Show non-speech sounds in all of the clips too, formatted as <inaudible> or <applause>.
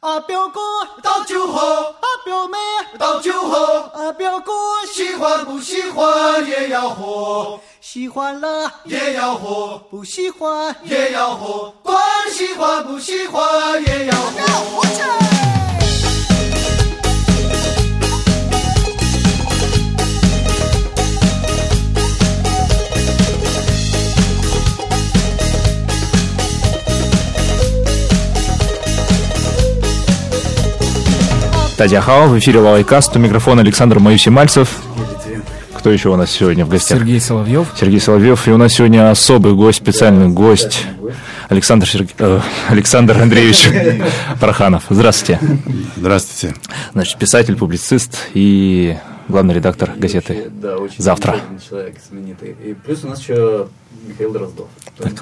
啊，表哥倒酒喝，啊，表妹倒酒喝，啊，表哥喜欢不喜欢也要喝，喜欢了也要喝，不喜欢也要喝，管喜欢不喜欢也要喝。Тадя Хао, в эфире Лавайкаст, у микрофона Александр Маюсимальцев. Кто еще у нас сегодня в гостях? Сергей Соловьев. Сергей Соловьев. И у нас сегодня особый гость, специальный гость. Александр, Серг... э, Александр Андреевич <laughs> Параханов. Здравствуйте. Здравствуйте. Значит, писатель, публицист и главный редактор газеты Да, очень «Завтра». человек, знаменитый. И плюс у нас еще Михаил Дроздов. Так,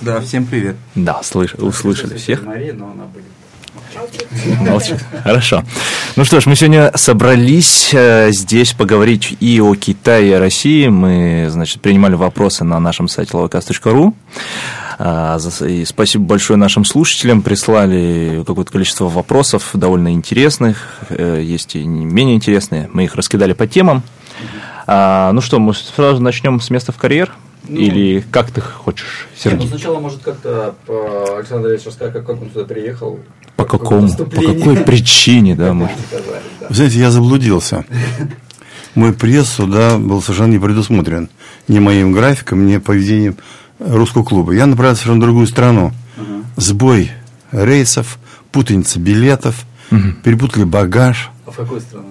Да, всем привет. да, слыш... услышали всех. Мария, но она будет. Молчит. Хорошо. Ну что ж, мы сегодня собрались э, здесь поговорить и о Китае, и о России. Мы, значит, принимали вопросы на нашем сайте lovacast.ru. А, И спасибо большое нашим слушателям. Прислали какое-то количество вопросов довольно интересных. э, Есть и не менее интересные. Мы их раскидали по темам. А, Ну что, мы сразу начнем с места в карьер? Ну, Или как ты хочешь, Нет, ну Сергей? сначала, может, как-то по- Александр Ильич расскажет, как, как он сюда приехал. По какому? По какой причине, да, может? Вы знаете, я заблудился. Мой приезд сюда был совершенно не предусмотрен. Ни моим графиком, ни поведением русского клуба. Я направился в совершенно другую страну. Сбой рейсов, путаница билетов, перепутали багаж. А в какую страну?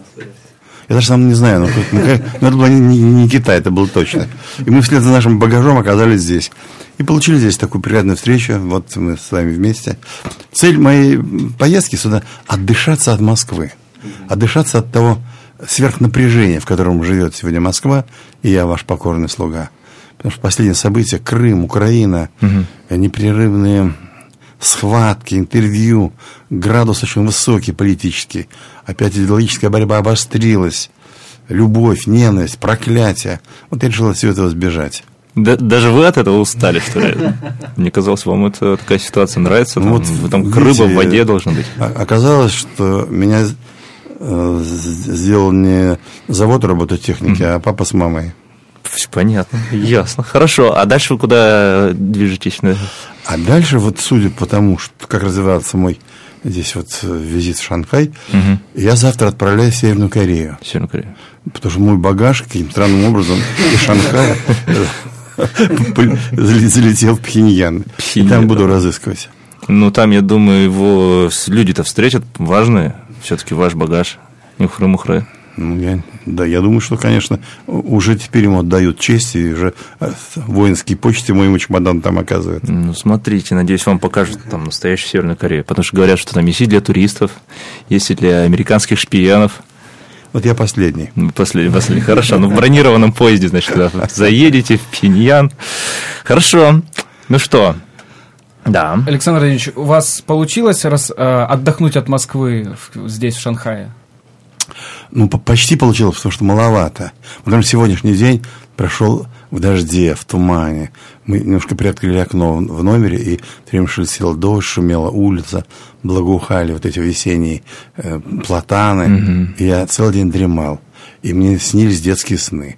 Я даже сам не знаю, но, ну, но это был не, не- Китай, это было точно. И мы вслед за нашим багажом оказались здесь. И получили здесь такую приятную встречу. Вот мы с вами вместе. Цель моей поездки сюда – отдышаться от Москвы. Отдышаться от того сверхнапряжения, в котором живет сегодня Москва, и я ваш покорный слуга. Потому что последние события – Крым, Украина, непрерывные схватки, интервью, градус очень высокий политический. Опять идеологическая борьба обострилась. Любовь, ненависть, проклятие. Вот я решил от всего этого сбежать. Да- даже вы от этого устали, что ли? Мне казалось, вам это такая ситуация нравится. Ну Там, вот, вы там видите, рыба в воде должна быть. А- Оказалось, что меня э, сделал не завод робототехники, а папа с мамой. Понятно, ясно. Хорошо, а дальше вы куда движетесь? А дальше, вот судя по тому, что, как развивался мой здесь вот э, визит в Шанхай, я завтра отправляюсь в Северную Корею. Северную Корею. Потому что мой багаж каким-то странным образом из Шанхая <laughs> э, залетел в Пхеньян. И там буду разыскивать. Ну, там, я думаю, его люди-то встретят важные. Все-таки ваш багаж. Нюхры-мухры. Ну, я, да, я думаю, что, конечно, уже теперь ему отдают честь, и уже э, воинские почты моему чемодану там оказывают. Ну, смотрите, надеюсь, вам покажут там настоящую Северную Корею. Потому что говорят, что там есть и для туристов, есть и для американских шпионов. Вот я последний. Ну, Последний, последний. Хорошо. Ну, в бронированном поезде, значит, заедете в Пиньян. Хорошо. Ну что? Да. Александр Ильич, у вас получилось раз, э, отдохнуть от Москвы в- здесь, в Шанхае? Ну, по- почти получилось, потому что маловато. Потому что сегодняшний день прошел в дожде, в тумане. Мы немножко приоткрыли окно в номере, и все время шелестел дождь, шумела улица, благоухали вот эти весенние э, платаны. И я целый день дремал. И мне снились детские сны.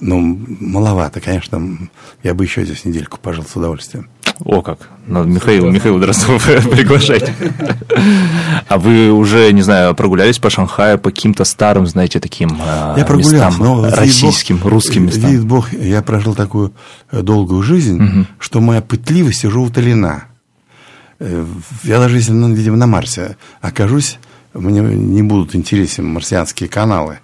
Ну, маловато, конечно. Я бы еще здесь недельку пожил с удовольствием. О, как. Надо Михаил, Михаил Дроздова <laughs> приглашать. А вы уже, не знаю, прогулялись по Шанхаю, по каким-то старым, знаете, таким а, Я прогулялся, местам, но российским, Бог- русским местам? Видит Бог, я прожил такую э, долгую жизнь, что моя пытливость уже утолена. Э, Я даже если, ну, видимо, на Марсе окажусь, мне не будут интересны марсианские каналы.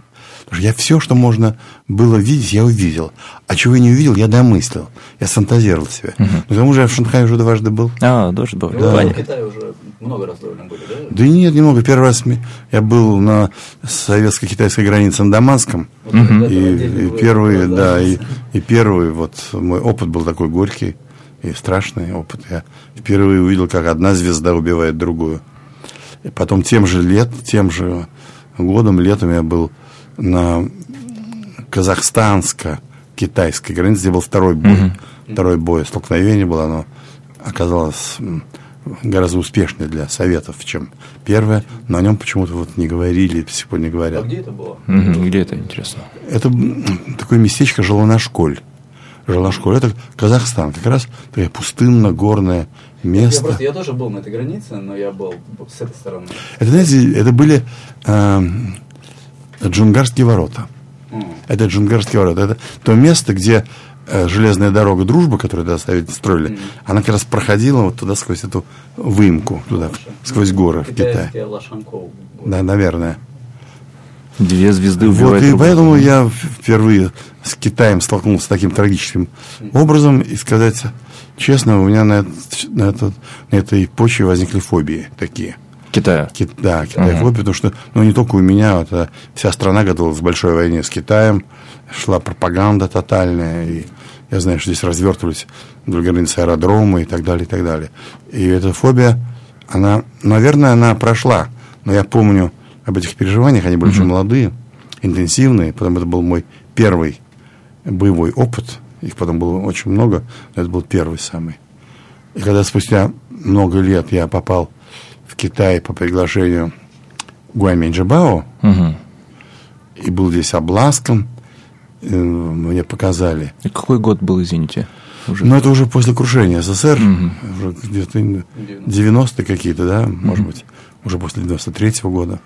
Потому что я все, что можно было видеть, я увидел. А чего я не увидел, я домыслил. Я сфантазировал себе. Но к тому же я в Шанхае уже дважды был. А, дождь был. Ну, Вы в. Китае уже много раз довольно были, да? Да нет, немного. Первый раз я был на советско-китайской границе на Даманском. Вот это И, и вы- первый, да. да, и, и первый вот мой опыт был такой горький и страшный опыт. Я впервые увидел, как одна звезда убивает другую. И потом тем же лет, тем же годом, летом я был на казахстанско-китайской границе, где был второй бой. Второй бой, столкновение было, оно оказалось гораздо успешнее для Советов, чем первое, но о нем почему-то вот не говорили, до сих пор не А говорят. где это было? Мгм. Где это, интересно? Это такое местечко Желанашколь. Желанашколь, это Казахстан, как раз такое пустынно-горное Я место. просто, я тоже был на этой границе, но я был с этой стороны. Это, знаете, это были эм, Джунгарские ворота. Это Джунгарские ворота. Это то место, где э, железная дорога дружбы, которую тогда ставили, строили, она как раз проходила вот туда сквозь эту выемку, туда, сквозь горы в Китае. Да, наверное. Две звезды Вот, и поэтому я впервые с Китаем столкнулся с таким трагическим образом, и сказать честно, у меня на, этот- на, этот, на этой почве возникли фобии такие. Китая. Ки- да, Китай-фобия, потому что, ну, не только у меня, а вся страна готовилась к большой войне с Китаем, шла пропаганда тотальная, и я знаю, что здесь развертывались вдоль границы аэродромы и так далее, и так далее. И эта фобия, она, наверное, она прошла, но я помню об этих переживаниях, они были очень молодые, интенсивные, потом это был мой первый боевой опыт, их потом было очень много, но это был первый самый. И когда спустя много лет я попал в Китай по приглашению Гуаминь Джабао Мгм. и был здесь обласком, э, мне показали. И какой год был, извините? Уже. Но это уже после крушения СССР, уже где-то 90-е какие-то, да, может быть, уже после 93-го года.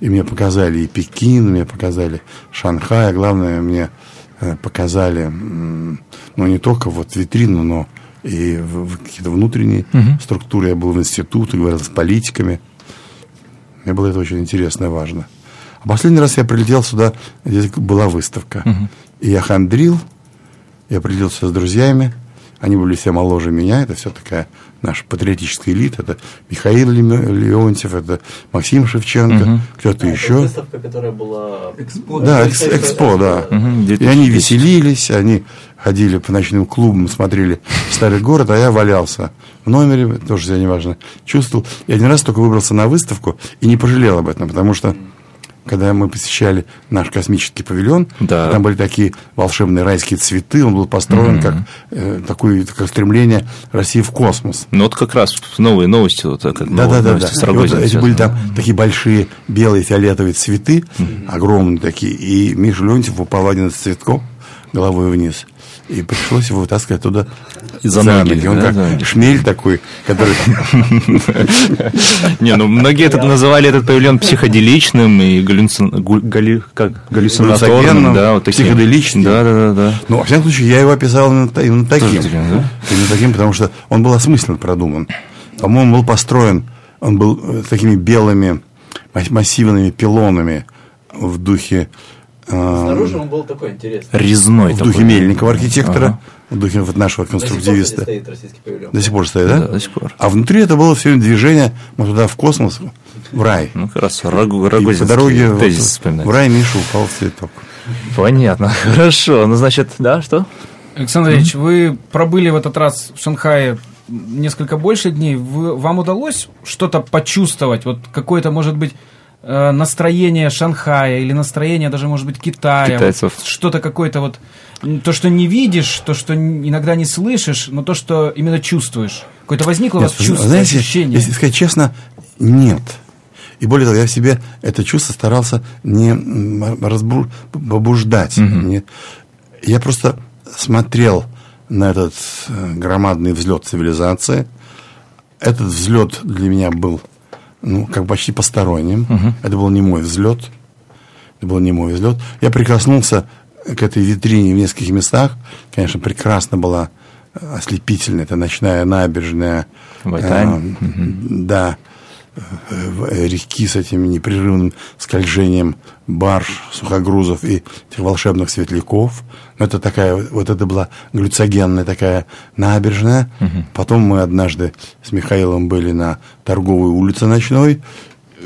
И мне показали и Пекин, мне показали Шанхай, а главное, мне э, показали, ну, не только вот витрину, но и в- в какие-то внутренние структуры. Я был в институте, говорил с политиками. Мне было это очень интересно и важно. А последний раз я прилетел сюда, здесь была выставка. И я хандрил, я прилетел сюда с друзьями, они были все моложе меня, это все такая наша патриотическая элита, это Михаил Леонтьев, это Максим Шевченко, кто-то А, это еще. выставка, которая была... Экспо. Да, экс- экспо, да. Мгм, И 2010. они веселились, они ходили по ночным клубам, смотрели старый город, а я валялся в номере, тоже себя неважно чувствовал. И один раз только выбрался на выставку и не пожалел об этом, потому что когда мы посещали наш космический павильон, Да. там были такие волшебные райские цветы, он был построен как э, такое как стремление России в космос. Ну, вот как раз новые новости, вот как Да, новые да, да, да. новости с И вот эти были там такие большие белые фиолетовые цветы, огромные такие. И Миша Леонтьев упал один из цветков головой вниз. И пришлось его вытаскивать оттуда За ноги, Он да, как за ноги. шмель такой, который... Не, ну многие это называли этот павильон психоделичным и галлюцинаторным, да, вот психоделичным. Да, да, да, да. Ну, во всяком случае, я его описал именно, та- именно таким. Да? Именно таким, потому что он был осмысленно продуман. По-моему, был построен, он был э, такими белыми мас- массивными пилонами в духе... э, Снаружи он был такой интересный. Резной в такой. духе Мельникова архитектора, Ага. в духе нашего До сих пор, конструктивиста. стоит российский павильон. До сих пор стоит, да? Да, до сих пор. А внутри это было все движение, мы туда в космос, в рай. Ну, как раз Рогу- И по Рогозинский дороге вот в рай Миша упал в цветок. Понятно, <laughs> хорошо. Ну, значит, да, что? Александр Ильич, вы пробыли в этот раз в Шанхае несколько больше дней. Вы- вам удалось что-то почувствовать? Вот какое-то, может быть, настроение Шанхая или настроение даже, может быть, Китая? Китайцев. Вот Что-то какое-то вот... То, что не видишь, то, что иногда не слышишь, но то, что именно чувствуешь. Какое-то возникло у вас Нет, чувство, знаете, ощущение? если сказать честно, нет. И более того, я в себе это чувство старался не м, разбу- побуждать. Не- Я просто смотрел на этот э, громадный взлет цивилизации. Этот взлет для меня был ну, как почти посторонним. Это был не мой взлет. Это был не мой взлет. Я прикоснулся к этой витрине в нескольких местах. Конечно, прекрасно была э, ослепительная. Это ночная набережная. Э, Да. Э, Реки с этим непрерывным скольжением барж, сухогрузов и этих волшебных светляков. Но это такая, вот это была глюцогенная такая набережная. Потом мы однажды с Михаилом были на торговой улице ночной.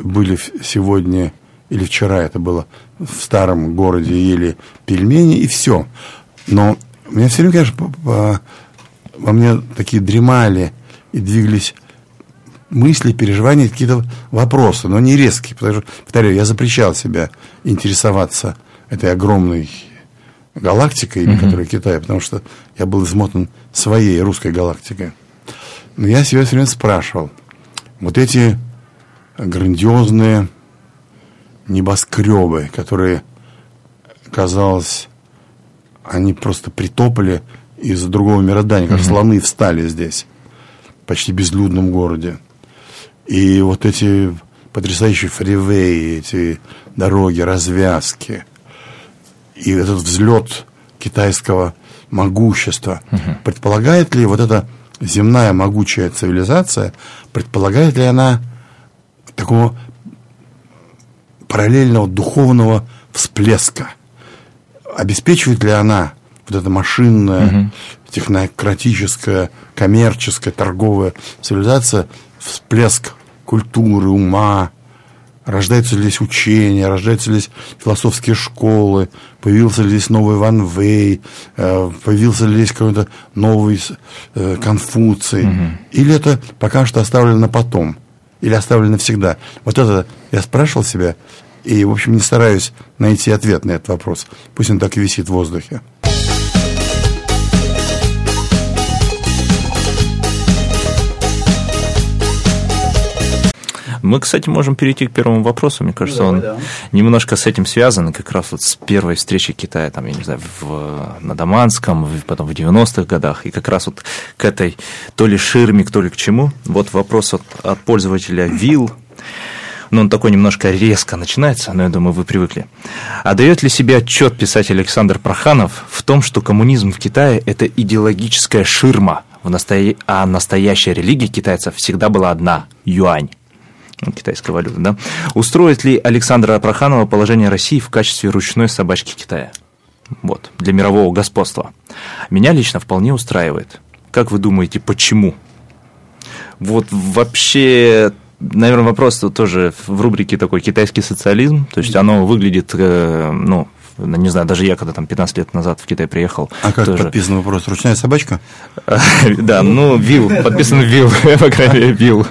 Были сегодня или вчера это было в старом городе ели пельмени и все. Но у меня все время, конечно, по- по- во мне такие дремали и двигались мысли, переживания, какие-то вопросы, но не резкие. Потому что, повторяю, я запрещал себя интересоваться этой огромной галактикой, или которая Китай, потому что я был измотан своей русской галактикой. Но я себя все время спрашивал, вот эти грандиозные небоскребы, которые, казалось, они просто притопали из другого мироздания, как слоны встали здесь, в почти безлюдном городе. И вот эти потрясающие фривеи, эти дороги, развязки, и этот взлет китайского могущества, предполагает ли вот эта земная могучая цивилизация, предполагает ли она такого параллельного духовного всплеска? Обеспечивает ли она вот эта машинная, технократическая, коммерческая, торговая цивилизация всплеск культуры, ума, рождаются ли здесь учения, рождаются ли здесь философские школы, появился ли здесь новый Ван Вей, э, появился ли здесь какой-то новый э, Конфуций, или это пока что оставлено на потом, или оставлено навсегда. Вот это я спрашивал себя, и, в общем, не стараюсь найти ответ на этот вопрос. Пусть он так и висит в воздухе. Мы, кстати, можем перейти к первому вопросу. Мне кажется, Давай, он да. немножко с этим связан, как раз вот с первой встречи Китая, там, я не знаю, в, на Даманском, потом в 90-х годах, и как раз вот к этой то ли ширме, то ли к чему. Вот вопрос от, от пользователя Вил. Но он такой немножко резко начинается, но я думаю, вы привыкли. А дает ли себе отчет писатель Александр Проханов в том, что коммунизм в Китае – это идеологическая ширма, в настоя- а настоящая религия китайцев всегда была одна – юань? Ну, китайская валюта, да? Устроит ли Александра Проханова положение России в качестве ручной собачки Китая? Вот, для мирового господства. Меня лично вполне устраивает. Как вы думаете, почему? Вот вообще, наверное, вопрос тоже в рубрике такой китайский социализм. То есть оно выглядит, э, ну, не знаю, даже я когда там 15 лет назад в Китай приехал. А как тоже- подписан вопрос? Ручная собачка? <laughs> Да, ну, Вил, подписан Вил, <laughs> по крайней мере, Вил.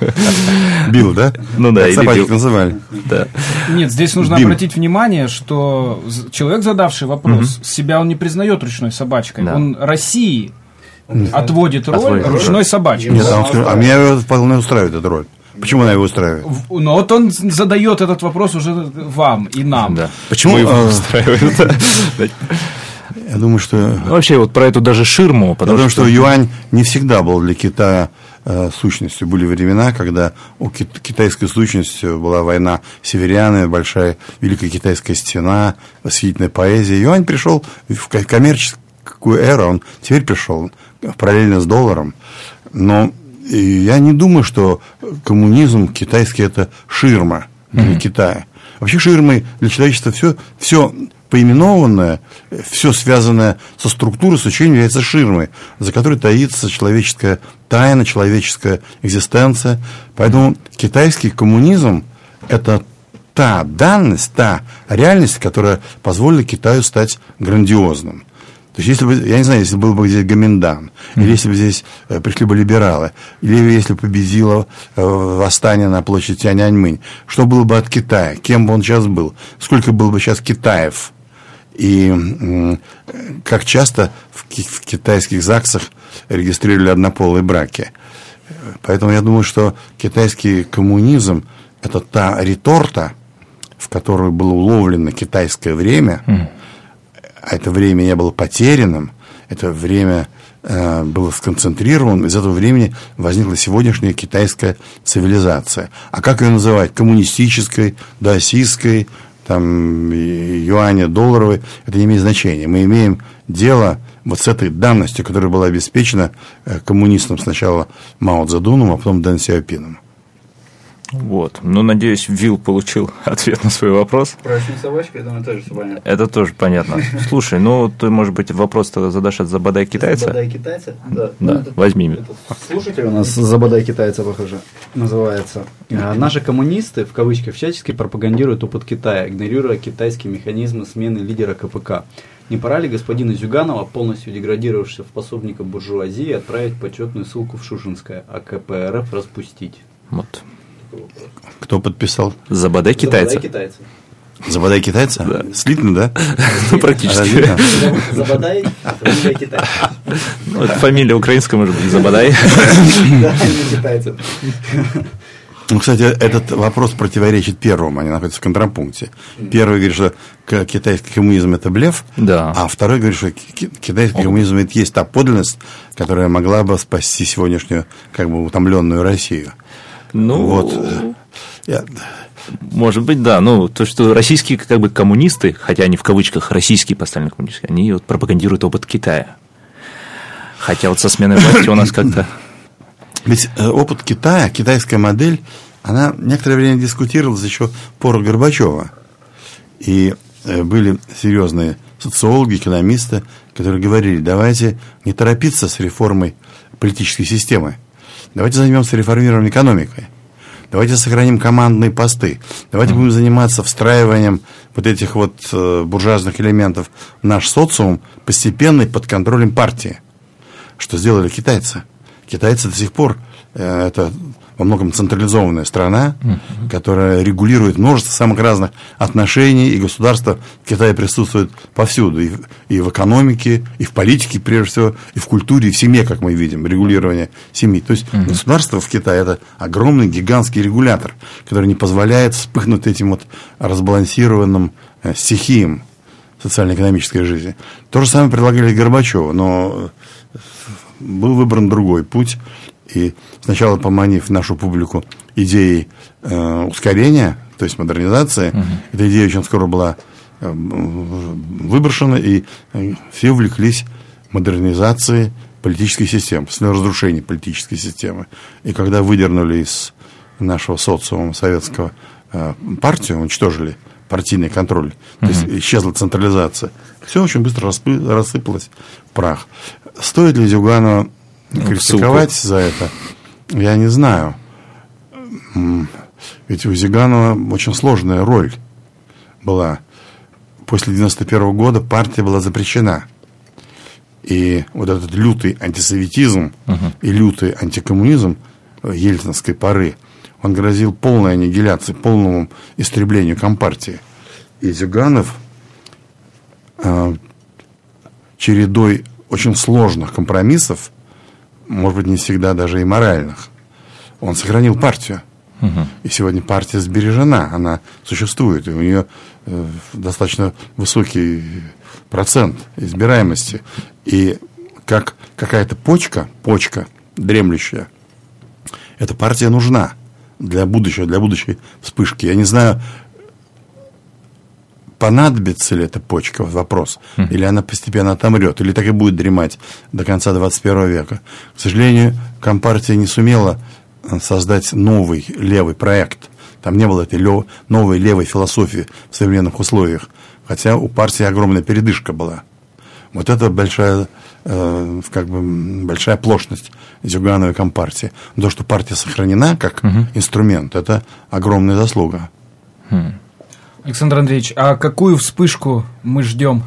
Бил, да? Ну да, или собачек бил. называли. Да. Нет, здесь нужно обратить внимание, что человек, задавший вопрос, себя он не признает ручной собачкой. Он России отводит роль Отводит ручной собачки. Нет, а, он а меня вполне устраивает эта роль. Почему она его устраивает? Но вот он задает этот вопрос уже вам и нам. Да. Почему Ну, его а- устраивает? Я думаю, что... Вообще, вот про эту даже ширму, потому, Потому что юань не всегда был для Китая э, сущностью. Были времена, когда у кит- китайской сущностью была война северяны, большая Великая Китайская стена, восхитительная поэзия. Юань пришел в ко- коммерческую эру, он теперь пришел параллельно с долларом. Но и я не думаю, что коммунизм китайский это ширма для Китая. Вообще ширмой для человечества все, все поименованное, все связанное со структурой, с учением является ширмой, за которой таится человеческая тайна, человеческая экзистенция. Поэтому китайский коммунизм – это та данность, та реальность, которая позволила Китаю стать грандиозным. То есть, если бы, я не знаю, если был бы здесь Гоминдан, или если бы здесь э, пришли бы либералы, или если бы победило э, восстание на площади Тяньаньмынь, что было бы от Китая? Кем бы он сейчас был? Сколько было бы сейчас Китаев? И м, как часто в, в китайских ЗАГСах регистрировали однополые браки? Поэтому я думаю, что китайский коммунизм – это та реторта, в которую было уловлено китайское время, а это время не было потерянным, это время э, было сконцентрировано, из этого времени возникла сегодняшняя китайская цивилизация. А как ее называть? Коммунистической, даосистской, там, юаня, долларовой, это не имеет значения. Мы имеем дело вот с этой данностью, которая была обеспечена э, коммунистам сначала Мао Цзэдуном, а потом Дэн Сяопином. Вот. Ну, надеюсь, Вилл получил <laughs> ответ на свой вопрос. Про собачку, я думаю, тоже все понятно. Это тоже понятно. <laughs> Слушай, ну, ты, может быть, вопрос тогда задашь от Забадай китайца? Забодай китайца? Да. Да, Ну, это- возьми. это Слушатель у нас Забодай китайца, похоже, называется. А, Наши коммунисты, в кавычках, всячески пропагандируют опыт Китая, игнорируя китайские механизмы смены лидера КПК. Не пора ли господина Зюганова, полностью деградировавшего в пособника буржуазии, отправить почетную ссылку в Шушинское, а КПРФ распустить? Вот. Кто подписал? Забадай китайца. Забодай китайца. Забодай китайца? Да. Слитно, да? Ну, <laughs> практически. Забадай, фамилия китайца. Ну, это фамилия украинская, может быть, Забадай. Да, не китайца. Ну, кстати, этот вопрос противоречит первому, они находятся в контрапункте. Первый говорит, что китайский коммунизм – это блеф, Да. а второй говорит, что ки- китайский коммунизм – это есть та подлинность, которая могла бы спасти сегодняшнюю, как бы, утомленную Россию. Ну, Вот. Я- Может быть, да. Ну, то, что российские как бы коммунисты, хотя они в кавычках российские поставлены коммунисты, они вот пропагандируют опыт Китая. Хотя вот со сменой власти у нас <coughs> как-то... Ведь э, опыт Китая, китайская модель, она некоторое время дискутировалась еще пору Горбачева. И э, были серьезные социологи, экономисты, которые говорили, давайте не торопиться с реформой политической системы. Давайте займемся реформированием экономикой. Давайте сохраним командные посты. Давайте будем заниматься встраиванием вот этих вот э, буржуазных элементов в наш социум постепенно и под контролем партии. Что сделали китайцы? Китайцы до сих пор э, это во многом централизованная страна, которая регулирует множество самых разных отношений, и государство в Китае присутствует повсюду, и, в- и в экономике, и в политике, прежде всего, и в культуре, и в семье, как мы видим, регулирование семьи. То есть государство в Китае это огромный гигантский регулятор, который не позволяет вспыхнуть этим вот разбалансированным э, стихиям социально-экономической жизни. То же самое предлагали Горбачеву, но был выбран другой путь. И сначала поманив нашу публику идеей э, ускорения, то есть модернизации, эта идея очень скоро была э, выброшена, и э, все увлеклись модернизацией политической системы, с разрушения политической системы. И когда выдернули из нашего социума советского э, партию, уничтожили партийный контроль, то есть исчезла централизация, все очень быстро рассыпалось в прах. Стоит ли Зюганова критиковать за это? Я не знаю. Ведь у Зиганова очень сложная роль была. После 91 года партия была запрещена. И вот этот лютый антисоветизм и лютый антикоммунизм ельцинской поры, он грозил полной аннигиляцией, полному истреблению Компартии. И Зюганов э, чередой очень сложных компромиссов, может быть, не всегда даже и моральных, он сохранил партию. И сегодня партия сбережена, она существует, и у нее э, достаточно высокий процент избираемости. И как какая-то почка, почка дремлющая, эта партия нужна для будущего, для будущей вспышки. Я не знаю, понадобится ли эта почка, вопрос, или она постепенно отомрет, или так и будет дремать до конца 21 века. К сожалению, Компартия не сумела э, создать новый левый проект. Там не было этой лё- новой левой философии в современных условиях, хотя у партии огромная передышка была. Вот это большая, э, как бы, большая оплошность Зюгановой Компартии. То, что партия сохранена как инструмент, это огромная заслуга. Александр Андреевич, а какую вспышку мы ждем?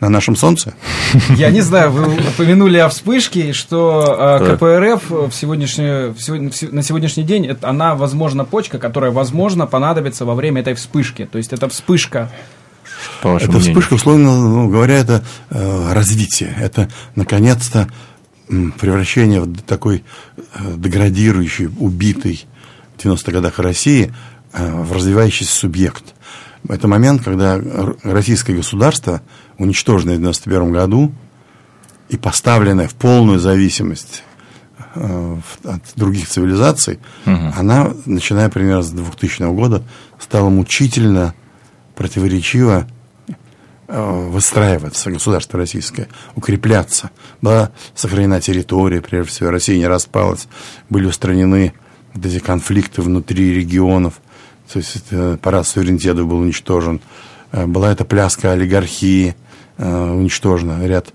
На нашем солнце Я не знаю, вы упомянули о вспышке, что э, КПРФ в сегодняшний, в сегодня- на сегодняшний день, это, она, возможно, почка, которая, возможно, понадобится во время этой вспышки. То есть это вспышка. По вашему Это мнению. вспышка, условно ну, говоря, это э, развитие. Это, наконец-то, превращение в такой э, деградирующий, убитый в 90-х годах России в развивающийся субъект. Это момент, когда российское государство, уничтоженное в 91 году и поставленное в полную зависимость э, от других цивилизаций, она, начиная примерно с 2000 года, стала мучительно, противоречиво э, выстраиваться государство российское, укрепляться. Была сохранена территория, прежде всего, Россия не распалась, были устранены вот эти конфликты внутри регионов, то есть это парад суверенитета был уничтожен. Э, Была эта пляска олигархии э, уничтожена. Ряд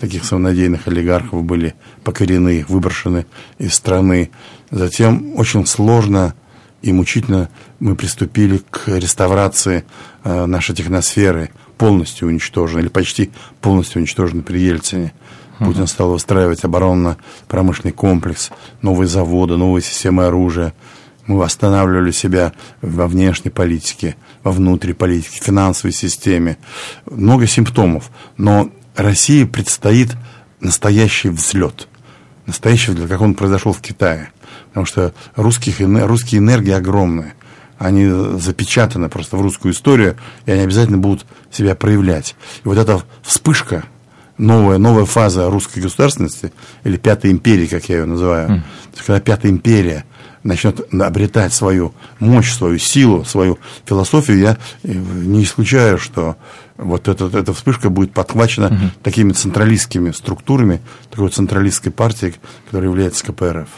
таких самонадеянных олигархов были покорены, выброшены из страны. Затем очень сложно и мучительно мы приступили к реставрации э, нашей техносферы, полностью уничтоженной, или почти полностью уничтоженной при Ельцине. Путин стал выстраивать оборонно-промышленный комплекс, новые заводы, новые системы оружия. Мы восстанавливали себя во внешней политике, во внутренней политике, финансовой системе. Много симптомов. Но России предстоит настоящий взлет. Настоящий взлет, как он произошел в Китае. Потому что русских, русские энергии огромные. Они запечатаны просто в русскую историю, и они обязательно будут себя проявлять. И вот эта вспышка, новая, новая фаза русской государственности, или Пятой империи, как я ее называю, mm. когда Пятая империя начнет обретать свою мощь, свою силу, свою философию, я э, не исключаю, что вот эта, эта вспышка будет подхвачена угу. такими централистскими структурами, такой централистской партией, которая является КПРФ.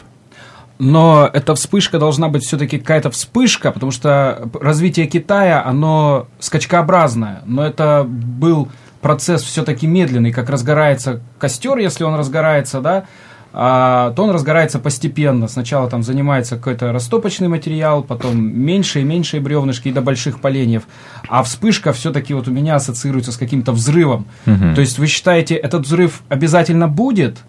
Но эта вспышка должна быть все-таки какая-то вспышка, потому что развитие Китая, оно скачкообразное. Но это был процесс все-таки медленный, как разгорается костер, если он разгорается, да, а, то он разгорается постепенно. Сначала там занимается какой-то растопочный материал, потом меньше и меньше бревнышки и до больших поленьев. А вспышка все-таки вот у меня ассоциируется с каким-то взрывом. Угу. То есть вы считаете, этот взрыв обязательно будет,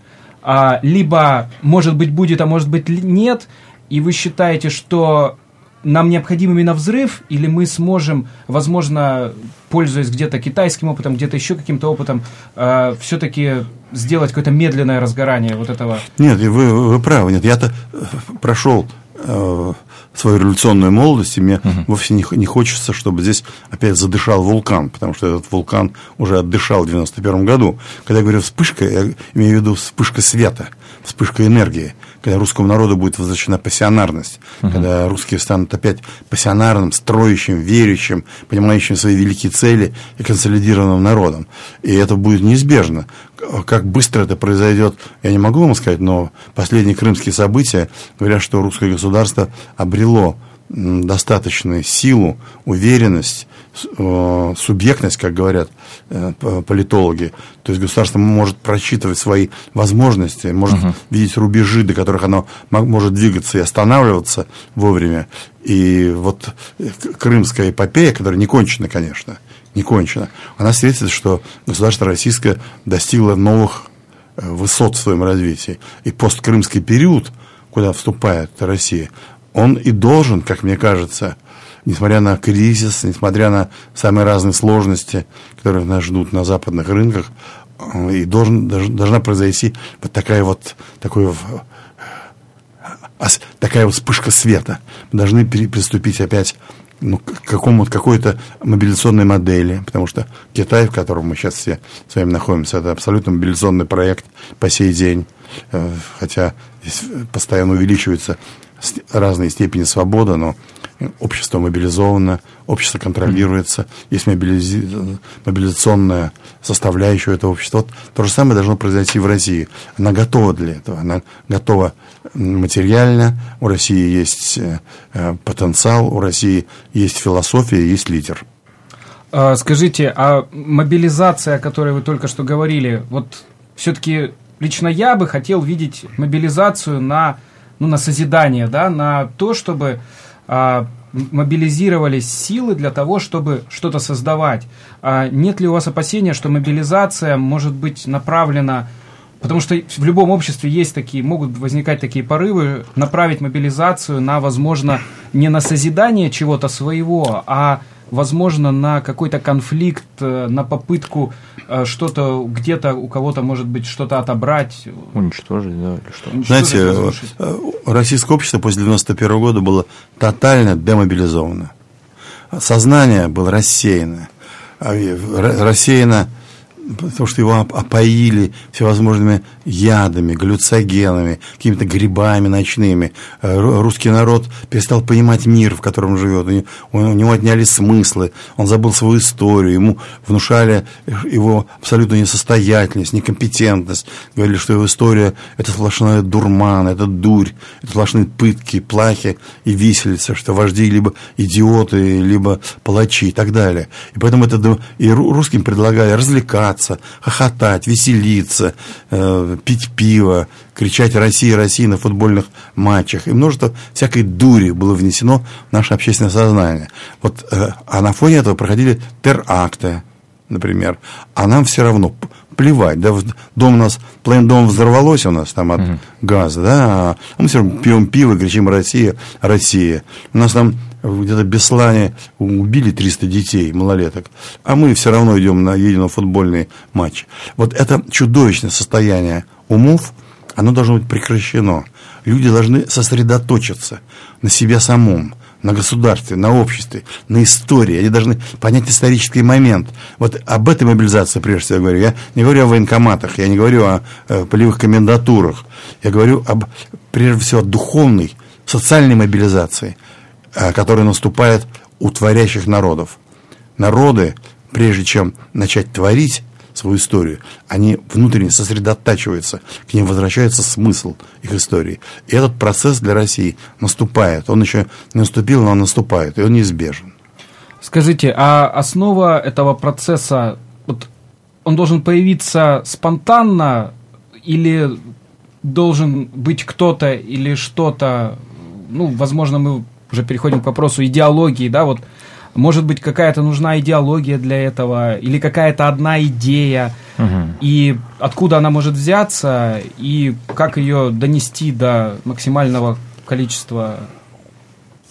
а, либо, может быть, будет, а может быть, нет, и вы считаете, что нам необходим именно взрыв, или мы сможем, возможно, пользуясь где-то китайским опытом, где-то еще каким-то опытом, э, все-таки сделать какое-то медленное разгорание вот этого? Нет, вы, вы правы. Нет, я-то э, прошел э, свою революционную молодость, и мне uh-huh. вовсе не, не хочется, чтобы здесь опять задышал вулкан, потому что этот вулкан уже отдышал в 91 году. Когда я говорю вспышка, я имею в виду вспышка света, вспышка энергии когда русскому народу будет возвращена пассионарность, uh-huh. когда русские станут опять пассионарным, строящим, верящим, понимающим свои великие цели и консолидированным народом. И это будет неизбежно. Как быстро это произойдет, я не могу вам сказать, но последние крымские события говорят, что русское государство обрело достаточную силу, уверенность, э, субъектность, как говорят э, политологи. То есть государство может просчитывать свои возможности, может uh-huh. видеть рубежи, до которых оно может двигаться и останавливаться вовремя. И вот э, крымская эпопея, которая не кончена, конечно, не кончена, она свидетельствует, что государство российское достигло новых высот в своем развитии. И посткрымский период, куда вступает Россия, он и должен, как мне кажется, несмотря на кризис, несмотря на самые разные сложности, которые нас ждут на западных рынках, э, и должен, должна произойти вот такая вот, такой, такая вот вспышка света. Мы должны приступить опять ну, какому-то какой-то мобилизационной модели, потому что Китай, в котором мы сейчас все с вами находимся, это абсолютно мобилизационный проект по сей день, э, хотя постоянно увеличивается разной степени свободы, но общество мобилизовано, общество контролируется, есть мобилизи... мобилизационная составляющая этого общества. Вот то же самое должно произойти в России. Она готова для этого, она готова материально, у России есть э, потенциал, у России есть философия, есть лидер. А, скажите, а мобилизация, о которой вы только что говорили, вот все-таки лично я бы хотел видеть мобилизацию на ну, на созидание, да, на то, чтобы а, мобилизировались силы для того, чтобы что-то создавать. А нет ли у вас опасения, что мобилизация может быть направлена Потому что в любом обществе есть такие, могут возникать такие порывы направить мобилизацию на, возможно, не на созидание чего-то своего, а возможно, на какой-то конфликт, э, на попытку э, что-то где-то у кого-то, может быть, что-то отобрать. Уничтожить, да, или что? Знаете, разрушить. Э, российское общество после 91 года было тотально демобилизовано. Сознание было рассеяно. А, рассеяно потому что его опоили всевозможными ядами, галлюцогенами, какими-то грибами ночными. Э, русский народ перестал понимать мир, в котором живет. У него отняли смыслы, он забыл свою историю, ему внушали его абсолютную несостоятельность, некомпетентность. Говорили, что его история – это сплошной дурман, это дурь, это сплошные пытки, плахи и виселица, что вожди либо идиоты, либо палачи и так далее. И поэтому это и русским предлагали развлекаться, смеяться, хохотать, веселиться, э, пить пиво, кричать «Россия, Россия» на футбольных матчах. И множество всякой дури было внесено в наше общественное сознание. Вот, э, а на фоне этого проходили теракты, например. А нам все равно плевать. Да, дом у нас, половина дома взорвалось у нас там от угу. газа, да, а мы все равно пьем пиво, кричим «Россия, Россия». У нас там где-то в Беслане убили 300 детей, малолеток, а мы все равно идем на, едем на футбольный матч. Вот это чудовищное состояние умов, оно должно быть прекращено. Люди должны сосредоточиться на себе самом, на государстве, на обществе, на истории. Они должны понять исторический момент. Вот об этой мобилизации, прежде всего, говорю. Я не говорю о военкоматах, я не говорю о э, полевых комендатурах. Я говорю об, прежде всего, о духовной, социальной мобилизации, э, которая наступает у творящих народов. Народы, прежде чем начать творить, свою историю, они внутренне сосредотачиваются, к ним возвращается смысл их истории. И этот процесс для России наступает. Он еще не наступил, но он наступает, и он неизбежен. Скажите, а основа этого процесса, вот, он должен появиться спонтанно или должен быть кто-то или что-то, ну, возможно, мы уже переходим к вопросу идеологии, да, вот может быть, какая-то нужна идеология для этого, или какая-то одна идея, угу. и откуда она может взяться, и как ее донести до максимального количества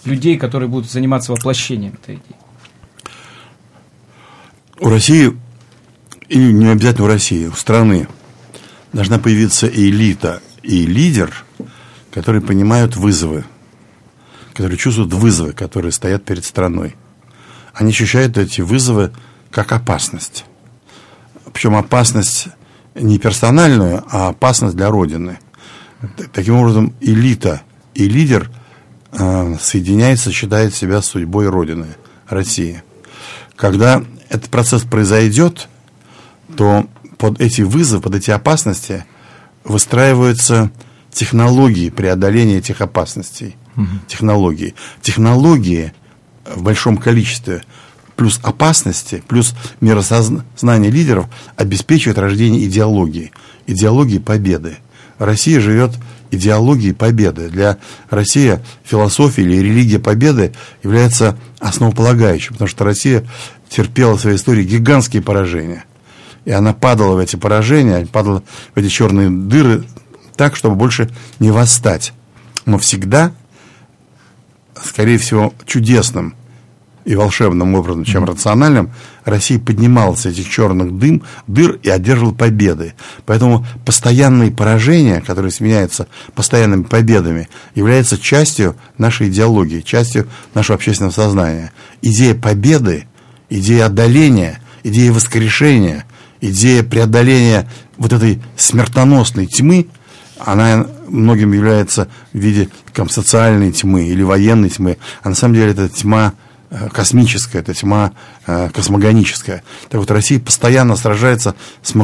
людей, которые будут заниматься воплощением этой идеи. У России, и не обязательно у России, у страны должна появиться элита и лидер, которые понимают вызовы, которые чувствуют вызовы, которые стоят перед страной они ощущают эти вызовы как опасность. Причем опасность не персональную, а опасность для Родины. Таким образом, элита и лидер э, соединяется, считает себя судьбой Родины, России. Когда этот процесс произойдет, то под эти вызовы, под эти опасности выстраиваются технологии преодоления этих опасностей. Технологии. Технологии в большом количестве, плюс опасности, плюс миросознание лидеров обеспечивает рождение идеологии, идеологии победы. Россия живет идеологией победы. Для России философия или религия победы является основополагающей, потому что Россия терпела в своей истории гигантские поражения. И она падала в эти поражения, падала в эти черные дыры так, чтобы больше не восстать. Но всегда скорее всего, чудесным и волшебным образом, чем mm-hmm. рациональным, Россия поднималась с этих черных дым, дыр и одерживала победы. Поэтому постоянные поражения, которые сменяются постоянными победами, являются частью нашей идеологии, частью нашего общественного сознания. Идея победы, идея одоления, идея воскрешения, идея преодоления вот этой смертоносной тьмы – она многим является в виде там, социальной тьмы или военной тьмы, а на самом деле это тьма э, космическая, это тьма э, космогоническая. Так вот, Россия постоянно сражается с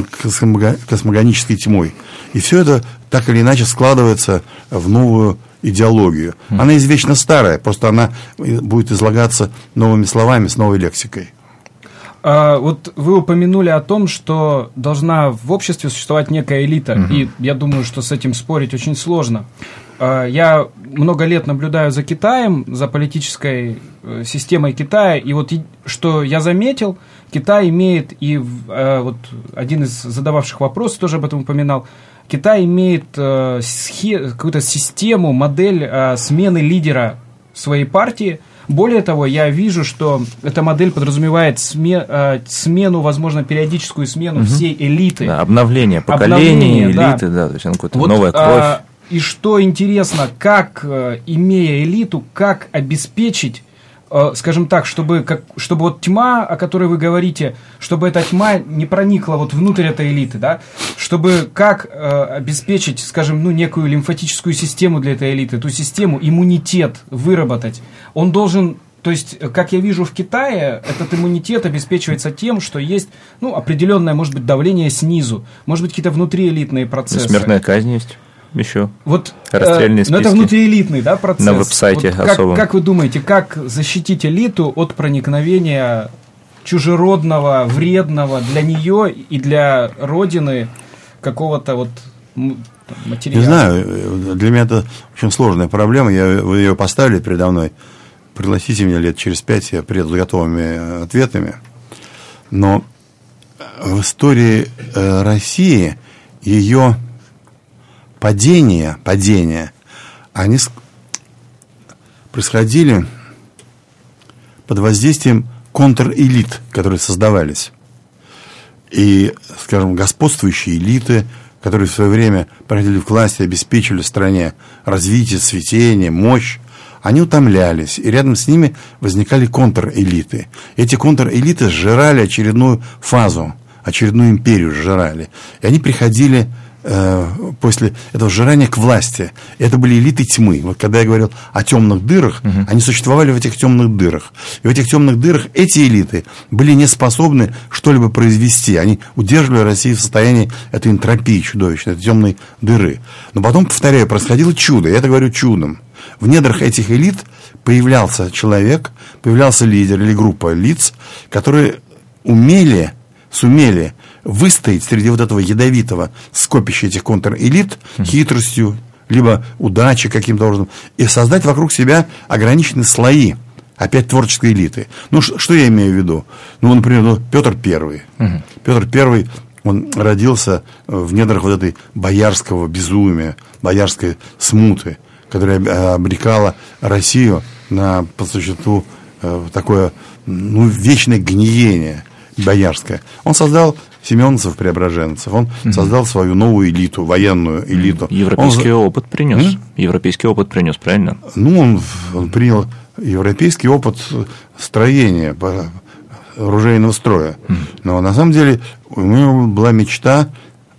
космогонической тьмой. И все это так или иначе складывается в новую идеологию. Она извечно старая, просто она будет излагаться новыми словами, с новой лексикой. А, вот вы упомянули о том, что должна в обществе существовать некая элита, угу. и я думаю, что с этим спорить очень сложно. А, я много лет наблюдаю за Китаем, за политической э, системой Китая, и вот что я заметил, Китай имеет, и э, вот один из задававших вопросов тоже об этом упоминал, Китай имеет э, какую-то систему, модель смены лидера своей партии – более того, я вижу, что эта модель подразумевает сме, э, смену, возможно, периодическую смену угу. всей элиты. Да, обновление поколений, элиты, да, да то есть какая-то вот, новая кровь. А, и что интересно, как, э, имея элиту, как обеспечить скажем так, чтобы, как, чтобы вот тьма, о которой вы говорите, чтобы эта тьма не проникла вот внутрь этой элиты, да, чтобы как э, обеспечить, скажем, ну, некую лимфатическую систему для этой элиты, эту систему, иммунитет выработать. Он должен то есть, как я вижу в Китае, этот иммунитет обеспечивается тем, что есть ну, определенное, может быть, давление снизу, может быть, какие-то внутриэлитные процессы. Смертная казнь есть еще. Вот, Расстрельные э, Но это внутриэлитный да, процесс. На веб-сайте вот особом. Как, как вы думаете, как защитить элиту от проникновения чужеродного, вредного для нее и для Родины какого-то вот материала? Не знаю, для меня это очень сложная проблема. Я, вы ее поставили передо мной. Пригласите меня лет через пять, я приеду с готовыми ответами. Но в истории э, России ее падение, падение, они происходили под воздействием контрэлит, которые создавались. И, скажем, господствующие элиты, которые в свое время проходили в и обеспечили стране развитие, цветение, мощь, они утомлялись, и рядом с ними возникали контрэлиты. Эти контрэлиты сжирали очередную фазу, очередную империю сжирали. И они приходили э, после этого сжирания к власти. Это были элиты тьмы. Вот когда я говорил о темных дырах, угу. они существовали в этих темных дырах. И в этих темных дырах эти элиты были не способны что-либо произвести. Они удерживали Россию в состоянии этой энтропии чудовищной, этой темной дыры. Но потом, повторяю, происходило чудо. Я это говорю чудом. В недрах этих элит появлялся человек, появлялся лидер или группа лиц, которые умели, сумели выстоять среди вот этого ядовитого скопища этих контрэлит хитростью, либо удачей каким-то образом, и создать вокруг себя ограниченные слои, опять творческой элиты. Ну, что я имею в виду? Ну, например, ну, Петр Первый. Угу. Петр Первый, он родился в недрах вот этой боярского безумия, боярской смуты, которая обрекала Россию на, по существу, э, такое ну, вечное гниение боярское. Он создал семенцев, преображенцев. Он угу. создал свою новую элиту, военную элиту. Европейский он... опыт принес. М? Европейский опыт принес, правильно? Ну, он, он принял европейский опыт строения, оружейного строя. Угу. Но на самом деле у него была мечта,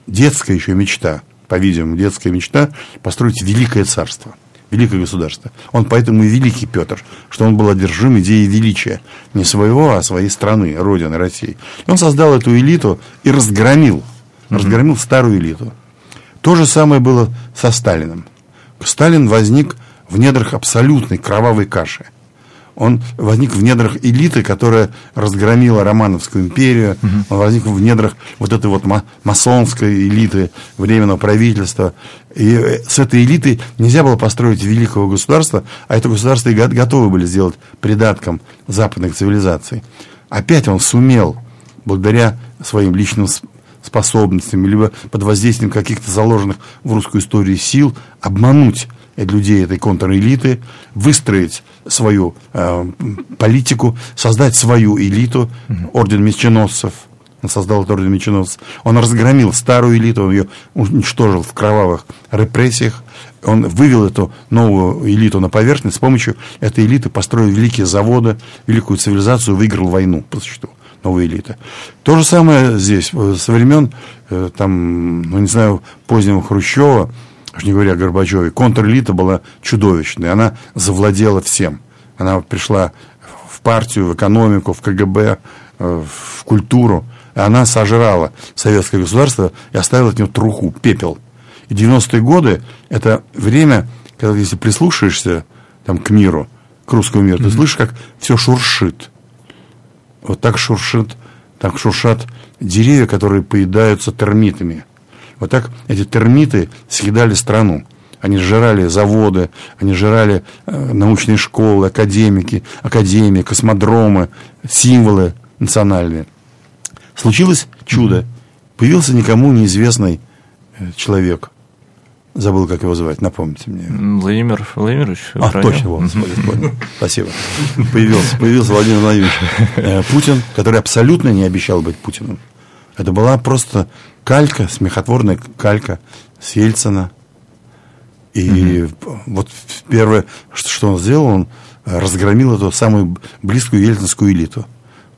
детская еще мечта, по-видимому, детская мечта, построить великое царство – великое государство. Он поэтому и великий Петр, что он был одержим идеей величия. Не своего, а своей страны, Родины, России. И он создал эту элиту и разгромил. Разгромил mm-hmm. старую элиту. То же самое было со Сталиным. Сталин возник в недрах абсолютной кровавой каши – он возник в недрах элиты, которая разгромила Романовскую империю, угу. он возник в недрах вот этой вот масонской элиты временного правительства. И э, с этой элиты нельзя было построить великого государства, а это государство и готовы были сделать придатком западных цивилизаций. Опять он сумел, благодаря своим личным способностям, либо под воздействием каких-то заложенных в русскую историю сил, обмануть людей этой контрэлиты, выстроить свою э, политику, создать свою элиту, орден меченосцев. Он создал этот орден меченосцев. Он разгромил старую элиту, он ее уничтожил в кровавых репрессиях. Он вывел эту новую элиту на поверхность. С помощью этой элиты построил великие заводы, великую цивилизацию, выиграл войну, по существу новая элита. То же самое здесь. Со времен, э, там, ну, не знаю, позднего Хрущева, уж не говоря о Горбачеве, контрэлита была чудовищной. Она завладела всем. Она пришла в партию, в экономику, в КГБ, э, в культуру. И она сожрала советское государство и оставила от него труху, пепел. И 90-е годы – это время, когда если прислушаешься там, к миру, к русскому миру, mm-hmm. ты слышишь, как все шуршит. Вот так шуршит, так шуршат деревья, которые поедаются термитами – вот так эти термиты съедали страну. Они сжирали заводы, они сжирали э, научные школы, академики, академии, космодромы, символы национальные. Случилось чудо. Появился никому неизвестный э, человек. Забыл, как его звать, напомните мне. Владимир Владимирович. А, Украина. точно, вот, <laughs> спасибо. Появился, появился Владимир Владимирович э, Путин, который абсолютно не обещал быть Путиным. Это была просто калька, смехотворная калька с Ельцина. И угу. вот первое, что он сделал, он разгромил эту самую близкую ельцинскую элиту.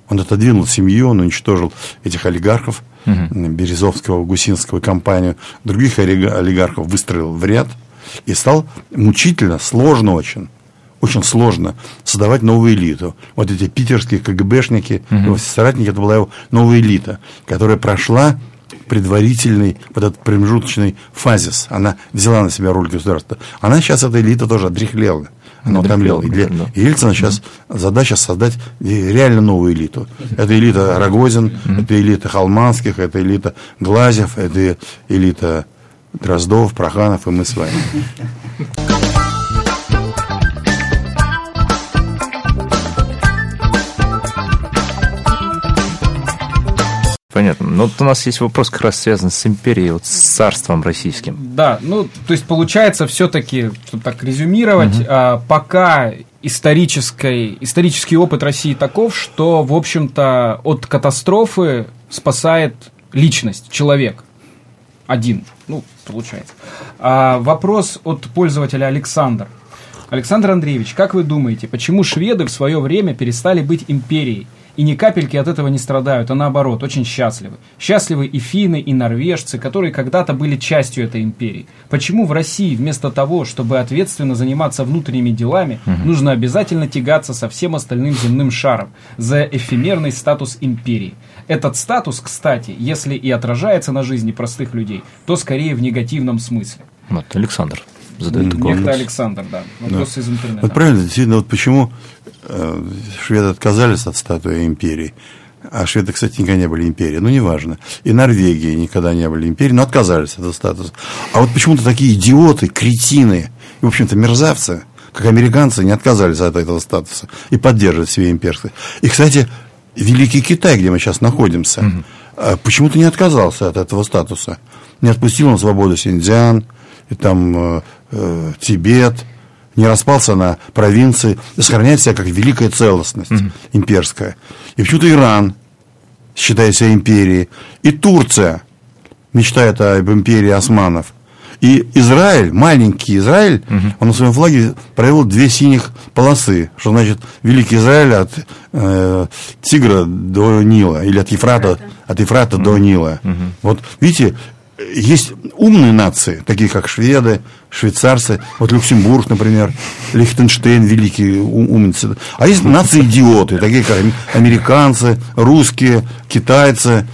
Он отодвинул семью, он уничтожил этих олигархов, угу. Березовского, Гусинского компанию, других олигархов выстроил в ряд и стал мучительно, сложно очень, очень сложно создавать новую элиту. Вот эти питерские КГБшники, угу. его соратники, это была его новая элита, которая прошла предварительный, вот этот промежуточный фазис. Она взяла на себя роль государства. Она сейчас, эта элита тоже отрехлела. Она утомлела. И для да. Ельцина сейчас mm задача создать реально новую элиту. Это элита Рогозин, mm это элита Холманских, это элита Глазев, это элита Дроздов, Проханов и мы с вами. <laughs> понятно. Но вот у нас есть вопрос как раз связан с империей, вот с царством российским. Да, ну, то есть получается все-таки, чтобы так резюмировать, а, пока исторический, исторический опыт России таков, что, в общем-то, от катастрофы спасает личность, человек. Один, ну, получается. А, вопрос от пользователя Александр. Александр Андреевич, как вы думаете, почему шведы в свое время перестали быть империей? И ни капельки от этого не страдают, а наоборот, очень счастливы. Счастливы и финны, и норвежцы, которые когда-то были частью этой империи. Почему в России вместо того, чтобы ответственно заниматься внутренними делами, нужно обязательно тягаться со всем остальным земным шаром за эфемерный статус империи? Этот статус, кстати, если и отражается на жизни простых людей, то скорее в негативном смысле. Вот, Александр задает такой вопрос. Александр, да. Вопрос из интернета. Вот правильно, действительно, вот почему э, шведы отказались от статуи империи. А шведы, кстати, никогда не были империей. Ну, неважно. И Норвегия никогда не были империей, но отказались от этого статуса. А вот почему-то такие идиоты, кретины и, в общем-то, мерзавцы, как американцы, не отказались от этого статуса и поддерживают себе имперство. И, кстати, Великий Китай, где мы сейчас находимся, э, почему-то не отказался от этого статуса. Не отпустил на свободу Синьцзян, и там э, Тибет, не распался на провинции, сохраняет себя как великая целостность имперская. И почему-то Иран считает себя империей, и Турция мечтает об империи османов. И Израиль, маленький Израиль, он на своем флаге провел две синих полосы, что значит Великий Израиль от э, Тигра до Нила, или от Ефрата, от Ефрата до Нила. Вот видите, есть умные нации, такие как шведы, швейцарцы, вот Люксембург, например, Лихтенштейн, великие умницы. А есть нации-идиоты, такие как ам- американцы, русские, китайцы,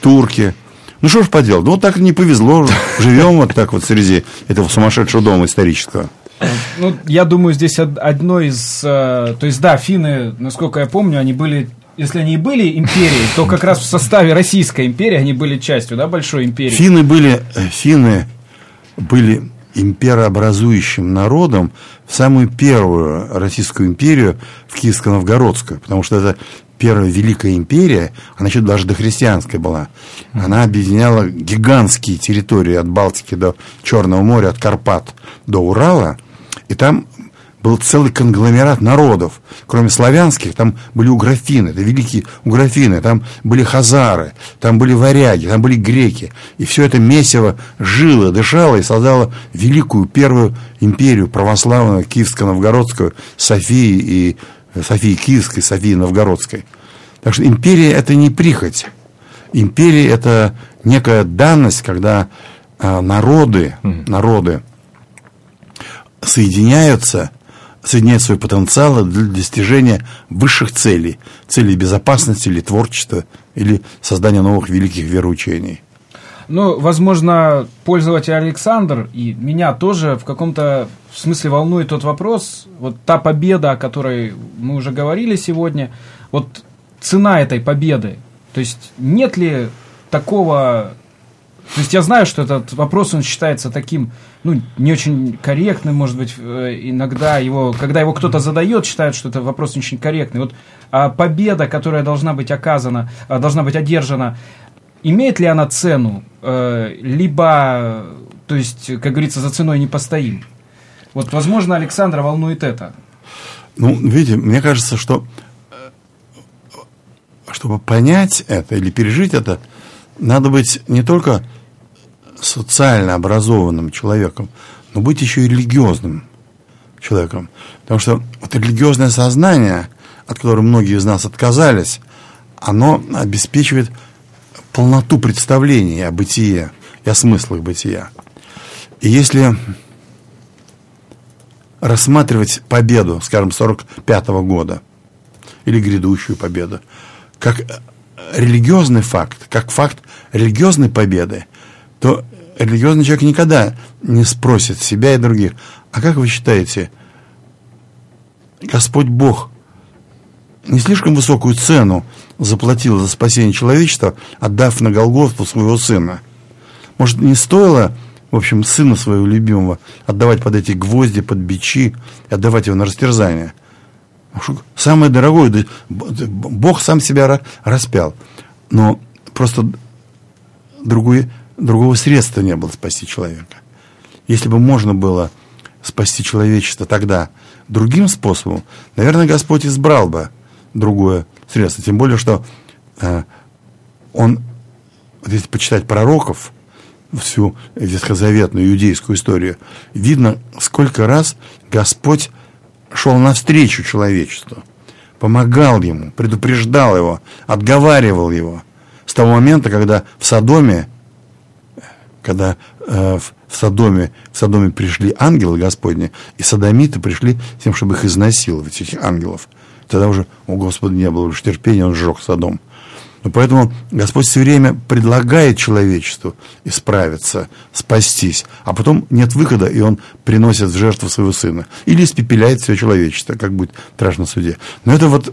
турки. Ну что ж поделать, ну вот так не повезло, живем вот так вот среди этого сумасшедшего дома исторического. Ну, я думаю, здесь од- одно из... э, то есть, да, финны, насколько я помню, они были... Если они и были империей, то как раз в составе Российской империи они были частью, да, большой империи. Финны были, э, финны были имперообразующим народом в самую первую Российскую империю в Киевско-Новгородскую, потому что это первая Великая империя, она еще даже дохристианская была. Она объединяла гигантские территории от Балтики до Черного моря, от Карпат до Урала, и там был целый конгломерат народов. Кроме славянских, там были уграфины, это великие уграфины, там были хазары, там были варяги, там были греки. И все это месиво жило, дышало и создало великую первую империю православную, киевско-новгородскую, Софии и Софии Киевской, Софии Новгородской. Так что империя это не прихоть. Империя это некая данность, когда а, народы, народы соединяются, соединяют свои потенциалы для достижения высших целей. Целей безопасности или творчества, или создания новых великих вероучений. Ну, возможно, пользователь Александр и меня тоже в каком-то смысле волнует тот вопрос, вот та победа, о которой мы уже говорили сегодня, вот цена этой победы, то есть нет ли такого... То есть я знаю, что этот вопрос, он считается таким, ну, не очень корректным, может быть, э, иногда его, когда его кто-то задает, считают, что это вопрос не очень корректный. Вот а победа, которая должна быть оказана, а, должна быть одержана, имеет ли она цену, э, либо, то есть, как говорится, за ценой не постоим? Вот, возможно, Александра волнует это. Ну, видите, мне кажется, что э, чтобы понять это или пережить это, надо быть не только социально образованным человеком, но быть еще и религиозным человеком. Потому что вот религиозное сознание, от которого многие из нас отказались, оно обеспечивает полноту представления о бытие и о смыслах бытия. И если рассматривать победу, скажем, 45 года или грядущую победу, как религиозный факт, как факт религиозной победы, то религиозный человек никогда не спросит себя и других, а как вы считаете, Господь Бог не слишком высокую цену заплатил за спасение человечества, отдав на Голгофу своего сына? Может, не стоило, в общем, сына своего любимого отдавать под эти гвозди, под бичи, и отдавать его на растерзание? Самое дорогое, Бог сам себя ра- распял. Но просто другой, другого средства не было спасти человека. Если бы можно было спасти человечество тогда другим способом, наверное, Господь избрал бы другое средство. Тем более, что э, он, вот если почитать пророков, всю ветхозаветную иудейскую историю, видно, сколько раз Господь шел навстречу человечеству, помогал ему, предупреждал его, отговаривал его. С того момента, когда в Содоме, когда э, в Содоме, в Содоме пришли ангелы Господни, и садомиты пришли с тем, чтобы их изнасиловать, этих ангелов. Тогда уже у Господа не было уже терпения, он сжег Содом. Но поэтому Господь все время предлагает человечеству исправиться, спастись, а потом нет выхода, и Он приносит в жертву своего Сына. Или испепеляет все человечество, как будет в страшном суде. Но это вот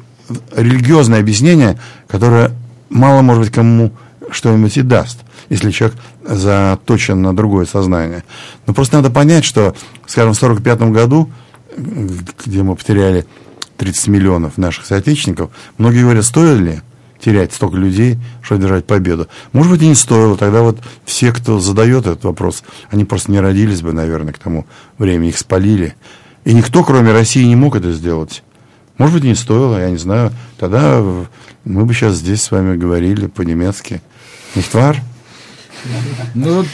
религиозное объяснение, которое мало, может быть, кому что-нибудь и даст, если человек заточен на другое сознание. Но просто надо понять, что, скажем, в 1945 году, где мы потеряли 30 миллионов наших соотечественников, многие говорят, стоили ли терять столько людей, чтобы держать победу. Может быть, и не стоило. Тогда вот все, кто задает этот вопрос, они просто не родились бы, наверное, к тому времени. Их спалили. И никто, кроме России, не мог это сделать. Может быть, не стоило, я не знаю. Тогда мы бы сейчас здесь с вами говорили по-немецки. Нихтвар? Ну,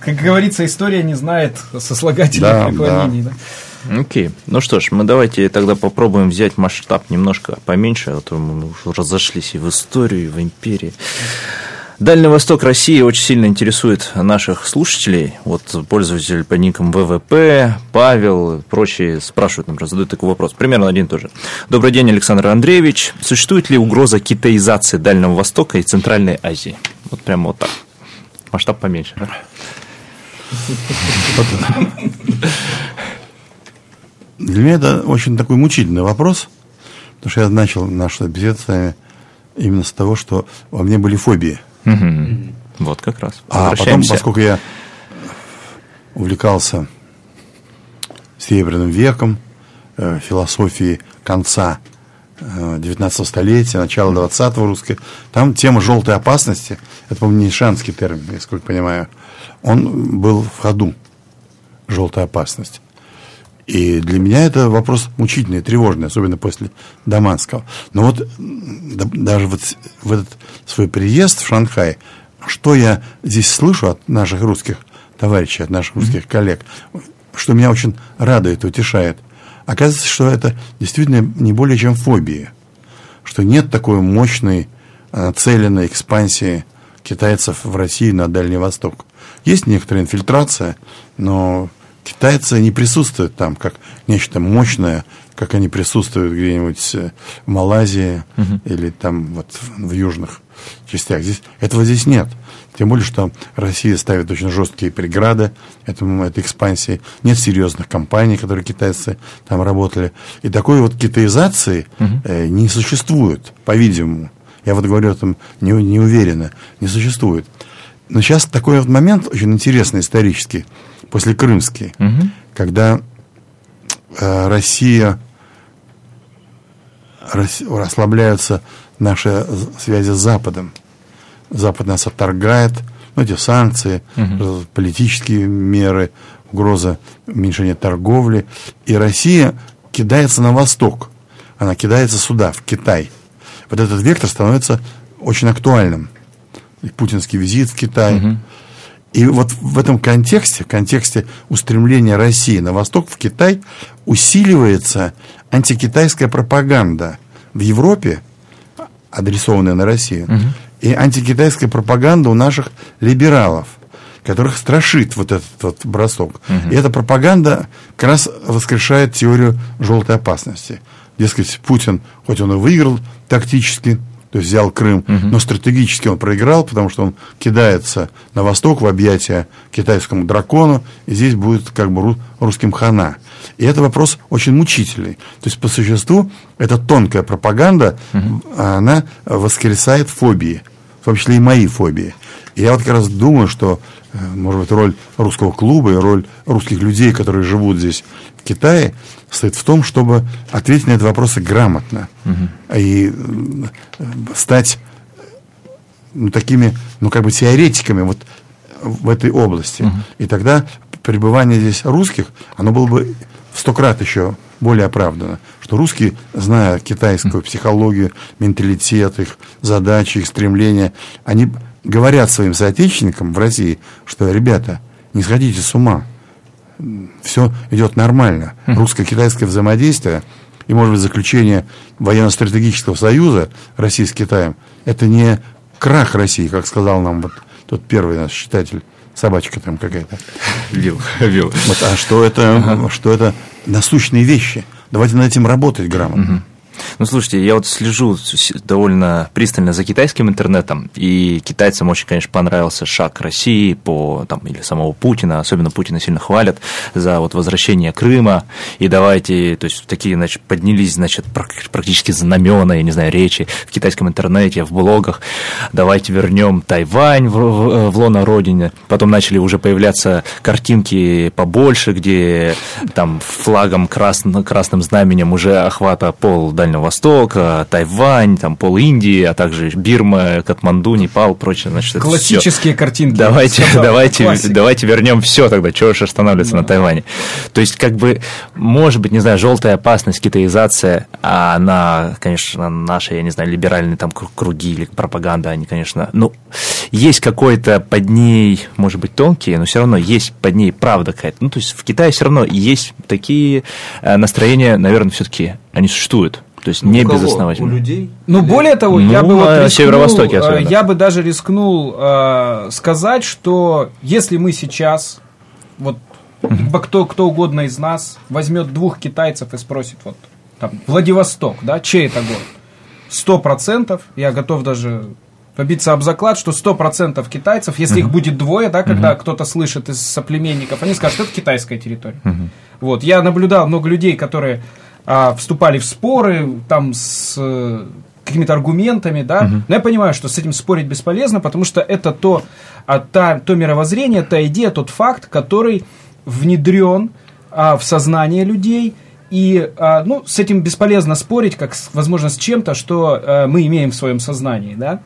как говорится, история не знает сослагательных да, наклонений. Да. Да? Окей. Ну что ж, мы давайте тогда попробуем взять масштаб немножко поменьше, а то мы уже разошлись и в историю, и в империи. Дальний Восток России очень сильно интересует наших слушателей. Вот пользователь по никам ВВП, Павел и прочие спрашивают, например, задают такой вопрос. Примерно один тоже. Добрый день, Александр Андреевич. Существует ли угроза китаизации Дальнего Востока и Центральной Азии? Вот прямо вот так. Масштаб поменьше. Для меня это очень такой мучительный вопрос, потому что я начал нашу беседу с вами именно с того, что во мне были фобии. Вот как раз. А потом, поскольку я увлекался Серебряным веком, э, философией конца XIX столетия, начала 20-го русской, там тема желтой опасности, это, по-моему, не шанский термин, насколько понимаю, он был в ходу, желтая опасность. И для меня это вопрос мучительный, тревожный, особенно после Даманского. Но вот даже вот в этот свой приезд в Шанхай, что я здесь слышу от наших русских товарищей, от наших русских коллег, что меня очень радует, утешает. Оказывается, что это действительно не более чем фобия, что нет такой мощной нацеленной экспансии китайцев в России на Дальний Восток. Есть некоторая инфильтрация, но Китайцы не присутствуют там как нечто мощное, как они присутствуют где-нибудь э, в Малайзии угу. или там вот в южных частях. Здесь, этого здесь нет. Тем более, что Россия ставит очень жесткие преграды этому, этой экспансии. Нет серьезных компаний, которые китайцы там работали. И такой вот китаизации угу. э, не существует, по-видимому. Я вот говорю этом не, не уверенно. Не существует. Но сейчас такой вот момент очень интересный исторический после Крымский, угу. когда э, Россия, Россия, расслабляются наши связи с Западом. Запад нас отторгает, ну, эти санкции, угу. политические меры, угроза уменьшения торговли. И Россия кидается на восток. Она кидается сюда, в Китай. Вот этот вектор становится очень актуальным. И путинский визит в Китай, угу. И вот в этом контексте, в контексте устремления России на восток, в Китай, усиливается антикитайская пропаганда в Европе, адресованная на Россию, угу. и антикитайская пропаганда у наших либералов, которых страшит вот этот вот бросок. Угу. И эта пропаганда как раз воскрешает теорию желтой опасности. Дескать, Путин, хоть он и выиграл тактически, то есть взял Крым, угу. но стратегически он проиграл, потому что он кидается на восток в объятия китайскому дракону, и здесь будет как бы русским хана. И это вопрос очень мучительный. То есть по существу эта тонкая пропаганда, угу. она воскресает фобии, в том числе и мои фобии. Я вот как раз думаю, что, э, может быть, роль русского клуба и роль русских людей, которые живут здесь, в Китае, состоит в том, чтобы ответить на эти вопросы грамотно угу. и э, стать ну, такими, ну, как бы теоретиками вот в этой области. Угу. И тогда пребывание здесь русских, оно было бы в сто крат еще более оправдано. Что русские, зная китайскую психологию, менталитет, их задачи, их стремления, они говорят своим соотечественникам в России, что, ребята, не сходите с ума, все идет нормально. Русско-китайское взаимодействие и, может быть, заключение военно-стратегического союза России с Китаем, это не крах России, как сказал нам вот тот первый наш читатель, собачка там какая-то. Вил, вил. Вот, а что это, ага. что это насущные вещи. Давайте над этим работать грамотно. Угу. Ну, слушайте, я вот слежу довольно пристально за китайским интернетом, и китайцам очень, конечно, понравился шаг России по, там, или самого Путина, особенно Путина сильно хвалят за вот возвращение Крыма, и давайте, то есть такие, значит, поднялись, значит, практически знамена, я не знаю, речи в китайском интернете, в блогах, давайте вернем Тайвань в, в, в лоно родине, потом начали уже появляться картинки побольше, где там флагом красно, красным знаменем уже охвата пол Дальнего Дальнего Востока, Тайвань, там пол Индии, а также Бирма, Катманду, Непал, прочее. Значит, Классические картинки. Давайте, давайте, давайте вернем все тогда, чего же останавливаться да. на Тайване. То есть, как бы, может быть, не знаю, желтая опасность, китаизация, а она, конечно, наши, я не знаю, либеральные там круги или пропаганда, они, конечно, ну, есть какой-то под ней, может быть, тонкие, но все равно есть под ней правда какая-то. Ну, то есть в Китае все равно есть такие э, настроения, наверное, все-таки они существуют. То есть не безосновательно. У людей? Ну, более того, ну, я бы вот рискнул, северо-востоке э, особенно. я бы даже рискнул э, сказать, что если мы сейчас, вот uh-huh. кто, кто угодно из нас возьмет двух китайцев и спросит, вот, там, Владивосток, да, чей это город? Сто процентов, я готов даже побиться об заклад, что сто процентов китайцев, если uh-huh. их будет двое, да, когда uh-huh. кто-то слышит из соплеменников, они скажут, что это китайская территория. Uh-huh. Вот, я наблюдал много людей, которые а, вступали в споры там с э, какими-то аргументами, да, угу. но я понимаю, что с этим спорить бесполезно, потому что это то, а, та, то мировоззрение, та идея, тот факт, который внедрен а, в сознание людей, и, а, ну, с этим бесполезно спорить, как, возможно, с чем-то, что а, мы имеем в своем сознании, да,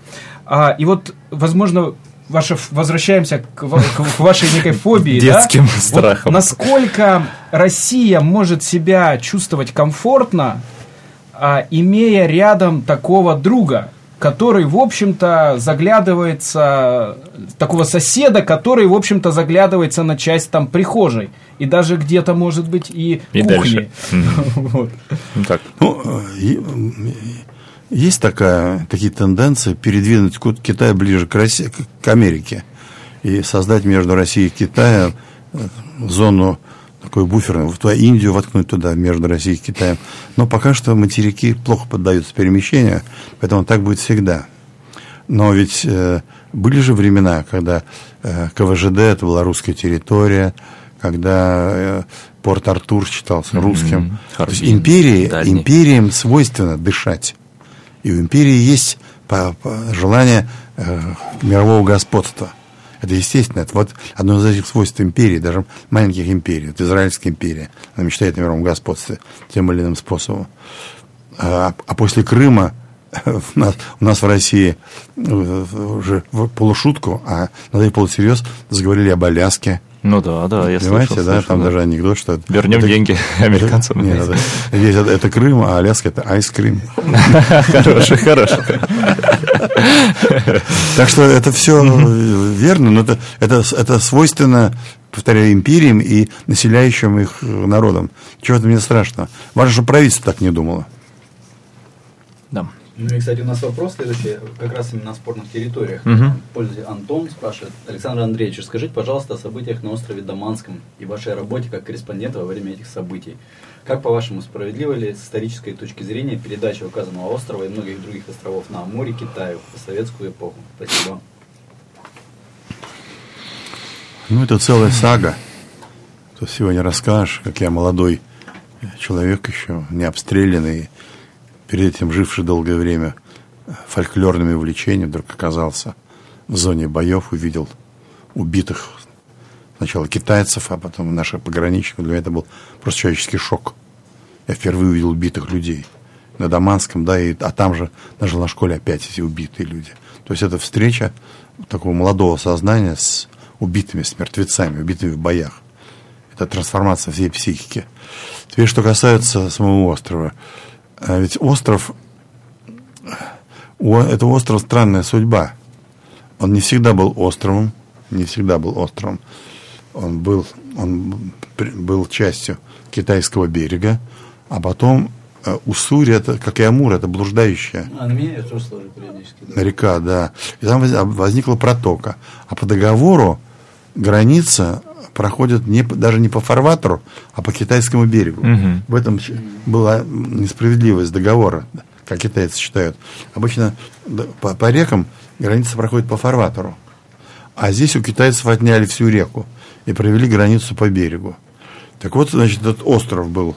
а, и вот, возможно, ваше, возвращаемся к, к, к вашей некой фобии. Детским да? страхом. Вот насколько Россия может себя чувствовать комфортно, а, имея рядом такого друга, который, в общем-то, заглядывается, такого соседа, который, в общем-то, заглядывается на часть там прихожей. И даже где-то, может быть, и, и кухни. Дальше. <laughs> вот. Ну, так. Ну, э, есть такая, такие тенденции передвинуть Китай ближе к, России, к Америке и создать между Россией и Китаем э, зону такой буферную, в Индию воткнуть туда, между Россией и Китаем. Но пока что материки плохо поддаются перемещению, поэтому так будет всегда. Но ведь э, были же времена, когда э, КВЖД это была русская территория, когда э, Порт Артур считался русским. Mm-hmm. То есть империи, империям свойственно дышать. И у империи есть желание э, мирового господства. Это естественно. Это вот одно из этих свойств империи, даже маленьких империй. Это Израильская империя. Она мечтает о мировом господстве тем или иным способом. А, а после Крыма у нас, у нас в России э, уже в полушутку, а надо и полусерьез заговорили об Аляске, ну да, да, я Понимаете, слышал, да, слышал, там да. даже анекдот, что... Вернем это... деньги американцам. Нет, это, есть, это, это Крым, а Аляска это айскрим. <laughs> Хороший, хороший. Так что это все верно, но это, это, это свойственно, повторяю, империям и населяющим их народам. Чего-то мне страшно. Важно, чтобы правительство так не думало. Ну и, кстати, у нас вопрос следующий, как раз именно о спорных территориях. Угу. Пользователь Антон спрашивает. Александр Андреевич, расскажите, пожалуйста, о событиях на острове Даманском и вашей работе как корреспондента во время этих событий. Как, по-вашему, справедливо ли с исторической точки зрения передача указанного острова и многих других островов на море Китаю в советскую эпоху? Спасибо. Ну, это целая сага. Тут сегодня расскажешь, как я молодой человек еще, не обстрелянный, перед этим живший долгое время фольклорными увлечениями, вдруг оказался в зоне боев, увидел убитых сначала китайцев, а потом наших пограничников. Для меня это был просто человеческий шок. Я впервые увидел убитых людей. на Даманском, да, и, а там же на школе опять эти убитые люди. То есть это встреча такого молодого сознания с убитыми, с мертвецами, убитыми в боях. Это трансформация всей психики. Теперь, что касается самого острова. А ведь остров, это остров странная судьба. Он не всегда был островом, не всегда был островом. Он был, он был частью китайского берега, а потом э, Уссурь, это, как и Амур, это блуждающая. Меняет русло периодически. Да. Река, да. И там возникла протока. А по договору граница проходит не, даже не по фарватеру, а по китайскому берегу. Угу. В этом была несправедливость договора, как китайцы считают. Обычно по, по рекам граница проходит по фарватеру. А здесь у китайцев отняли всю реку и провели границу по берегу. Так вот, значит, этот остров был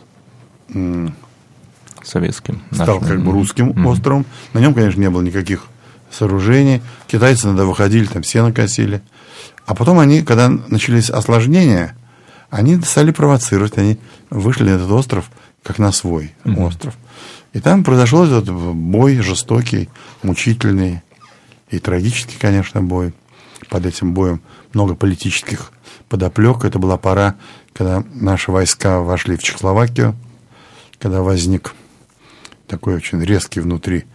советским. Стал как бы русским mm-hmm. островом. На нем, конечно, не было никаких сооружений. Китайцы иногда выходили, там сено косили. А потом они, когда начались осложнения, они стали провоцировать. Они вышли на этот остров, как на свой mm-hmm. остров. И там произошел этот бой жестокий, мучительный и трагический, конечно, бой. Под этим боем много политических подоплек. Это была пора, когда наши войска вошли в Чехословакию, когда возник такой очень резкий внутри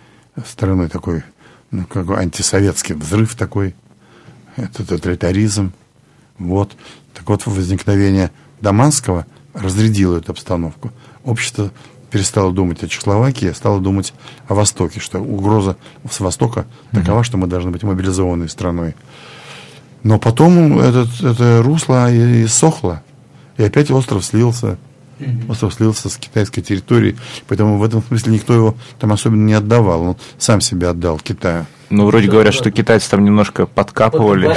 страны такой, ну, как антисоветский взрыв такой, это тоталитаризм. Вот. Так вот, возникновение Даманского разрядило эту обстановку. Общество перестало думать о Чехословакии, а стало думать о Востоке, что угроза с Востока такова, что мы должны быть мобилизованной страной. Но потом этот, это русло и, и сохло, и опять остров слился Остров слился с китайской территории, поэтому в этом смысле никто его там особенно не отдавал. Он сам себя отдал Китаю. Ну, вроде да, говорят, да. что китайцы там немножко подкапывали,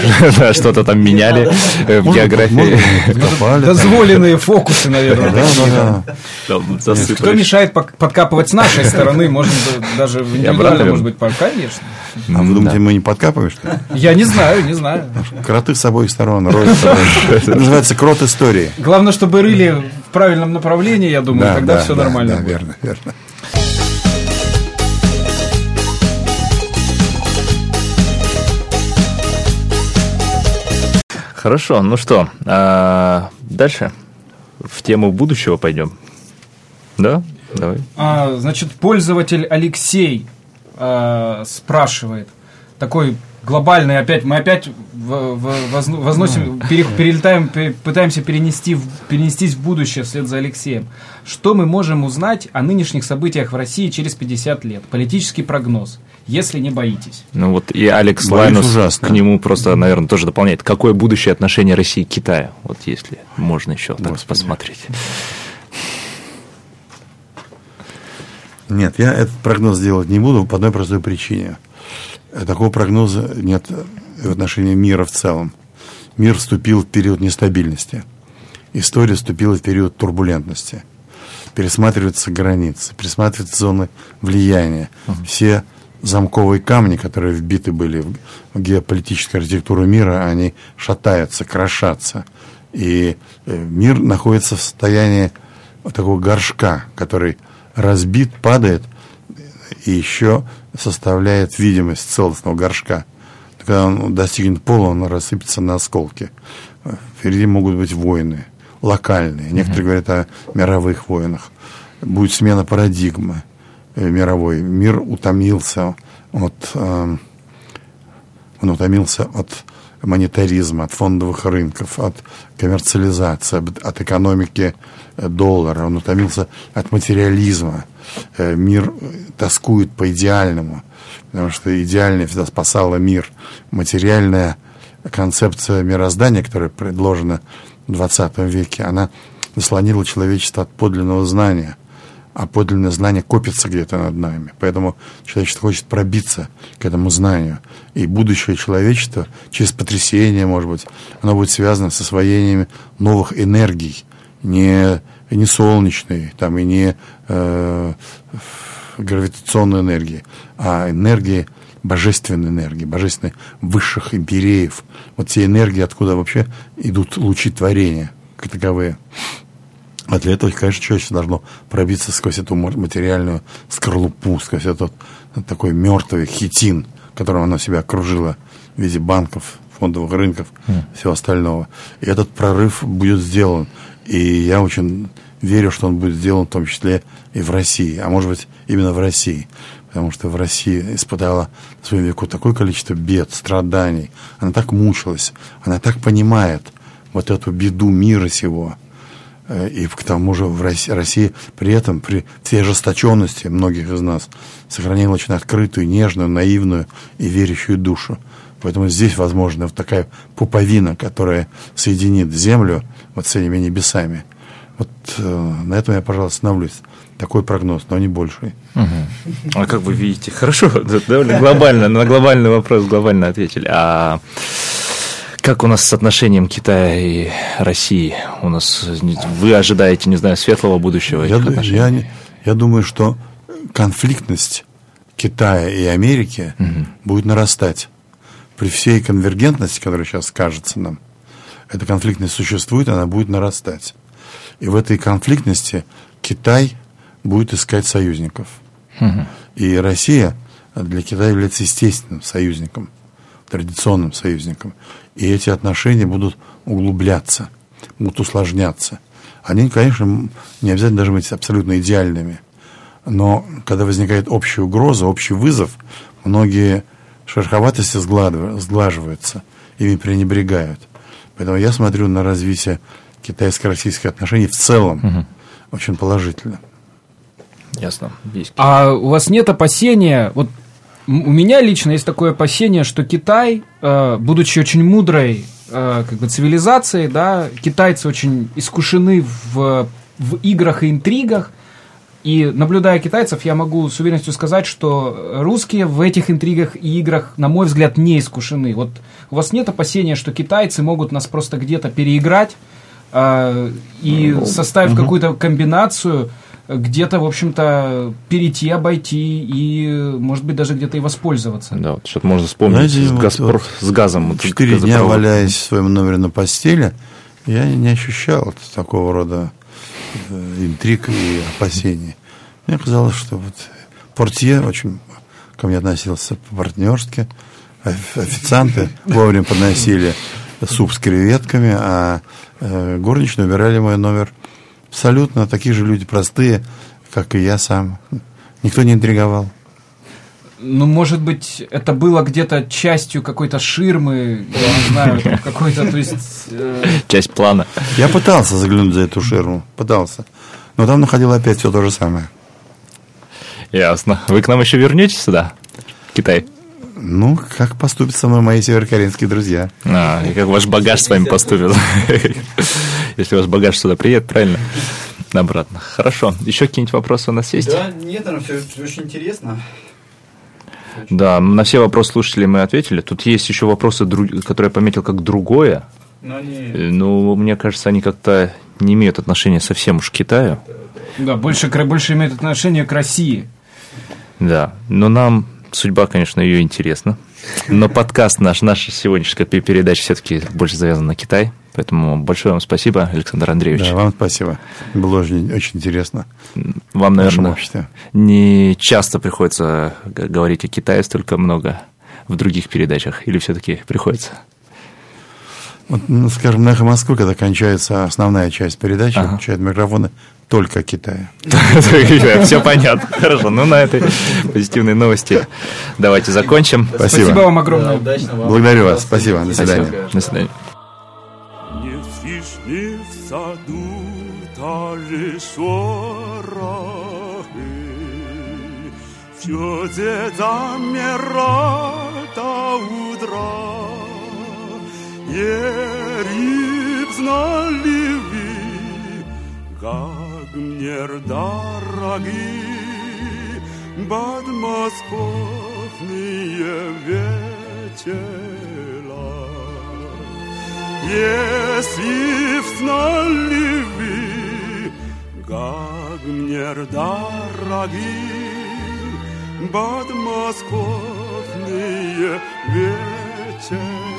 <laughs> что-то там меняли в географии. Дозволенные фокусы, наверное. Да. Кто мешает подкапывать с нашей стороны? Можно даже индивидуально, может быть, конечно. А вы думаете, мы не подкапываем, что ли? Я не знаю, не знаю. Кроты с обоих сторон роют. Это называется крот истории. Главное, чтобы рыли в правильном направлении, я думаю, тогда все нормально. Да, верно, верно. Хорошо, ну что, а дальше в тему будущего пойдем. Да? Давай. А, значит, пользователь Алексей а, спрашивает, такой глобальный опять, мы опять возносим, перелетаем, пытаемся перенести, перенестись в будущее вслед за Алексеем. Что мы можем узнать о нынешних событиях в России через 50 лет? Политический прогноз если не боитесь. Ну вот и Алекс Боюсь Лайнус ужасно. к нему просто, наверное, тоже дополняет. Какое будущее отношение России к Китаю? Вот если можно еще Господи. так посмотреть. Нет, я этот прогноз делать не буду по одной простой причине. Такого прогноза нет в отношении мира в целом. Мир вступил в период нестабильности. История вступила в период турбулентности. Пересматриваются границы, пересматриваются зоны влияния. Все замковые камни, которые вбиты были в геополитическую архитектуру мира, они шатаются, крошатся. И э, мир находится в состоянии такого горшка, который разбит, падает и еще составляет видимость целостного горшка. Когда он достигнет пола, он рассыпется на осколки. Впереди могут быть войны, локальные. Некоторые говорят о мировых войнах. Будет смена парадигмы мировой мир утомился от, э, он утомился от монетаризма, от фондовых рынков, от коммерциализации, от экономики э, доллара, он утомился от материализма. Мир тоскует по идеальному, потому что идеальное всегда спасало мир. Материальная концепция мироздания, которая предложена в 20 веке, она заслонила человечество от подлинного знания – а подлинное знание копится где-то над нами. Поэтому человечество хочет пробиться к этому знанию. И будущее человечества через потрясение, может быть, оно будет связано с освоением новых энергий, не, не солнечной, там, и не э, гравитационной энергии, а энергии божественной энергии, божественной высших империев. Вот те энергии, откуда вообще идут лучи творения, как таковые. А для этого, конечно, человечество должно пробиться сквозь эту материальную скорлупу, сквозь этот такой мертвый хитин, которым оно себя окружило в виде банков, фондовых рынков, mm. всего остального. И этот прорыв будет сделан. И я очень верю, что он будет сделан в том числе и в России, а может быть именно в России. Потому что в России испытала в своем веку такое количество бед, страданий. Она так мучилась, она так понимает вот эту беду мира сего. Э, и к тому же в России, Россия при этом, при всей ожесточенности многих из нас, сохранила очень открытую, нежную, наивную и верящую душу. Поэтому здесь возможна вот такая пуповина, которая соединит землю вот с этими небесами. Вот э, на этом я, пожалуй, остановлюсь. Такой прогноз, но не больший. Угу. А как вы видите? Хорошо, <laughs> довольно глобально, на глобальный вопрос глобально ответили. А как у нас с отношением Китая и России? У нас вы ожидаете, не знаю, светлого будущего? Я, я, я думаю, что конфликтность Китая и Америки угу. будет нарастать при всей конвергентности, которая сейчас кажется нам. Эта конфликтность существует, она будет нарастать. И в этой конфликтности Китай будет искать союзников. Угу. И Россия для Китая является естественным союзником, традиционным союзником. И эти отношения будут углубляться, будут усложняться. Они, конечно, не обязательно должны быть абсолютно идеальными. Но когда возникает общая угроза, общий вызов, многие шероховатости сглаживаются, ими пренебрегают. Поэтому я смотрю на развитие китайско-российских отношений в целом угу. очень положительно. Ясно. Есть. А у вас нет опасения, вот у меня лично есть такое опасение, что Китай, э, будучи очень мудрой э, как бы цивилизацией, да, китайцы очень искушены в, в играх и интригах, и наблюдая китайцев, я могу с уверенностью сказать, что русские в этих интригах и играх, на мой взгляд, не искушены. Вот у вас нет опасения, что китайцы могут нас просто где-то переиграть э, и составив угу. какую-то комбинацию, где-то, в общем-то, перейти, обойти и, может быть, даже где-то и воспользоваться. Да, вот что-то можно вспомнить Знаете, с, вот, Газпро... вот, с газом. Четыре дня валяясь в своем номере на постели, я не ощущал такого рода э, интриг и опасений. Мне казалось, что вот портье очень ко мне относился по-партнерски, официанты вовремя подносили суп с креветками, а э, горничные убирали мой номер – абсолютно такие же люди простые, как и я сам. Никто не интриговал. Ну, может быть, это было где-то частью какой-то ширмы, я не знаю, <laughs> какой-то, то есть... Э... Часть плана. Я пытался заглянуть за эту ширму, пытался. Но там находило опять все то же самое. Ясно. Вы к нам еще вернетесь сюда, Китай? Ну, как поступят со мной мои северокорейские друзья. А, и как ваш багаж с вами поступит. <laughs> Если ваш багаж сюда приедет, правильно? Обратно. Хорошо. Еще какие-нибудь вопросы у нас есть? Да, нет, оно все очень интересно. Да, на все вопросы слушателей мы ответили. Тут есть еще вопросы, которые я пометил как другое. Но они... Э, ну, мне кажется, они как-то не имеют отношения совсем уж к Китаю. Да, больше, больше имеют отношение к России. Да, но нам судьба, конечно, ее интересна. Но подкаст наш, наша сегодняшняя передача все-таки больше завязана на Китай. Поэтому большое вам спасибо, Александр Андреевич. Да, вам спасибо. Было очень, очень интересно. Вам, наверное, не часто приходится говорить о Китае столько много в других передачах, или все-таки приходится? Вот, ну, скажем, на «Эхо Москвы», когда кончается основная часть передачи, ага. включают микрофоны только Китая. <laughs> Все понятно. Хорошо, ну на этой позитивной новости давайте закончим. Спасибо. Спасибо вам огромное. Благодарю вас. Спасибо. До свидания. До свидания. все где замирает до утра. Ериб знали вы, как мне дороги подмосковные вечера. Если б знали вы, как мне дороги подмосковные вечера.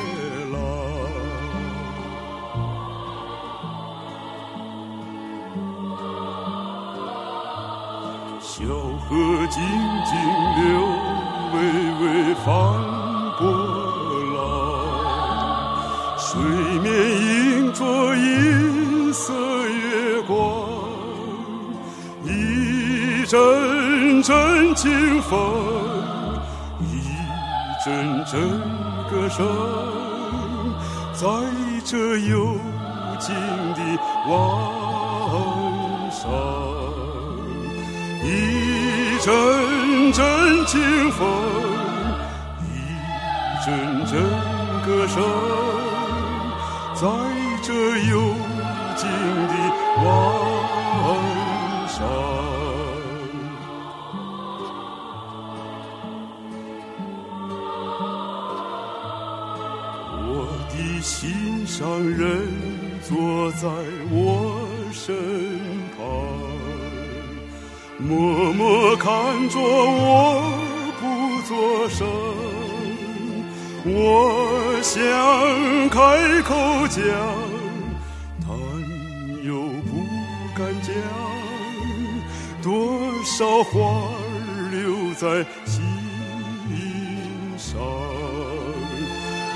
小河静静流，微微翻波浪。水面映着银色月光，一阵阵清风，一阵阵歌声，在这幽静的晚上，一阵阵清风，一阵阵歌声，在这幽静的晚上。我的心上人坐在我默默看着我不作声。我想开口讲，但又不敢讲，多少话儿留在心上。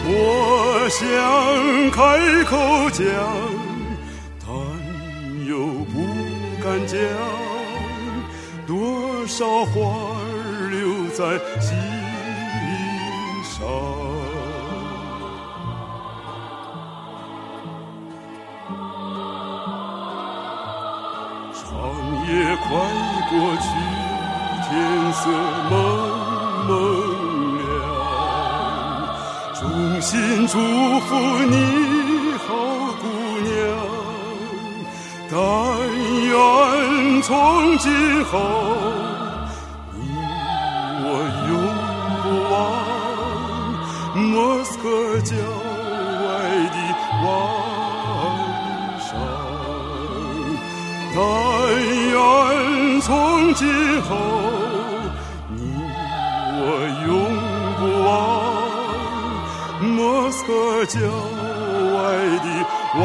我想开口讲，但又不敢讲，多少话儿留在心上。长夜快过去，天色蒙蒙亮。衷心祝福你，好姑娘。但愿从今后，你我永不忘莫斯科郊外的晚上。但愿从今后，你我永不忘莫斯科郊外的晚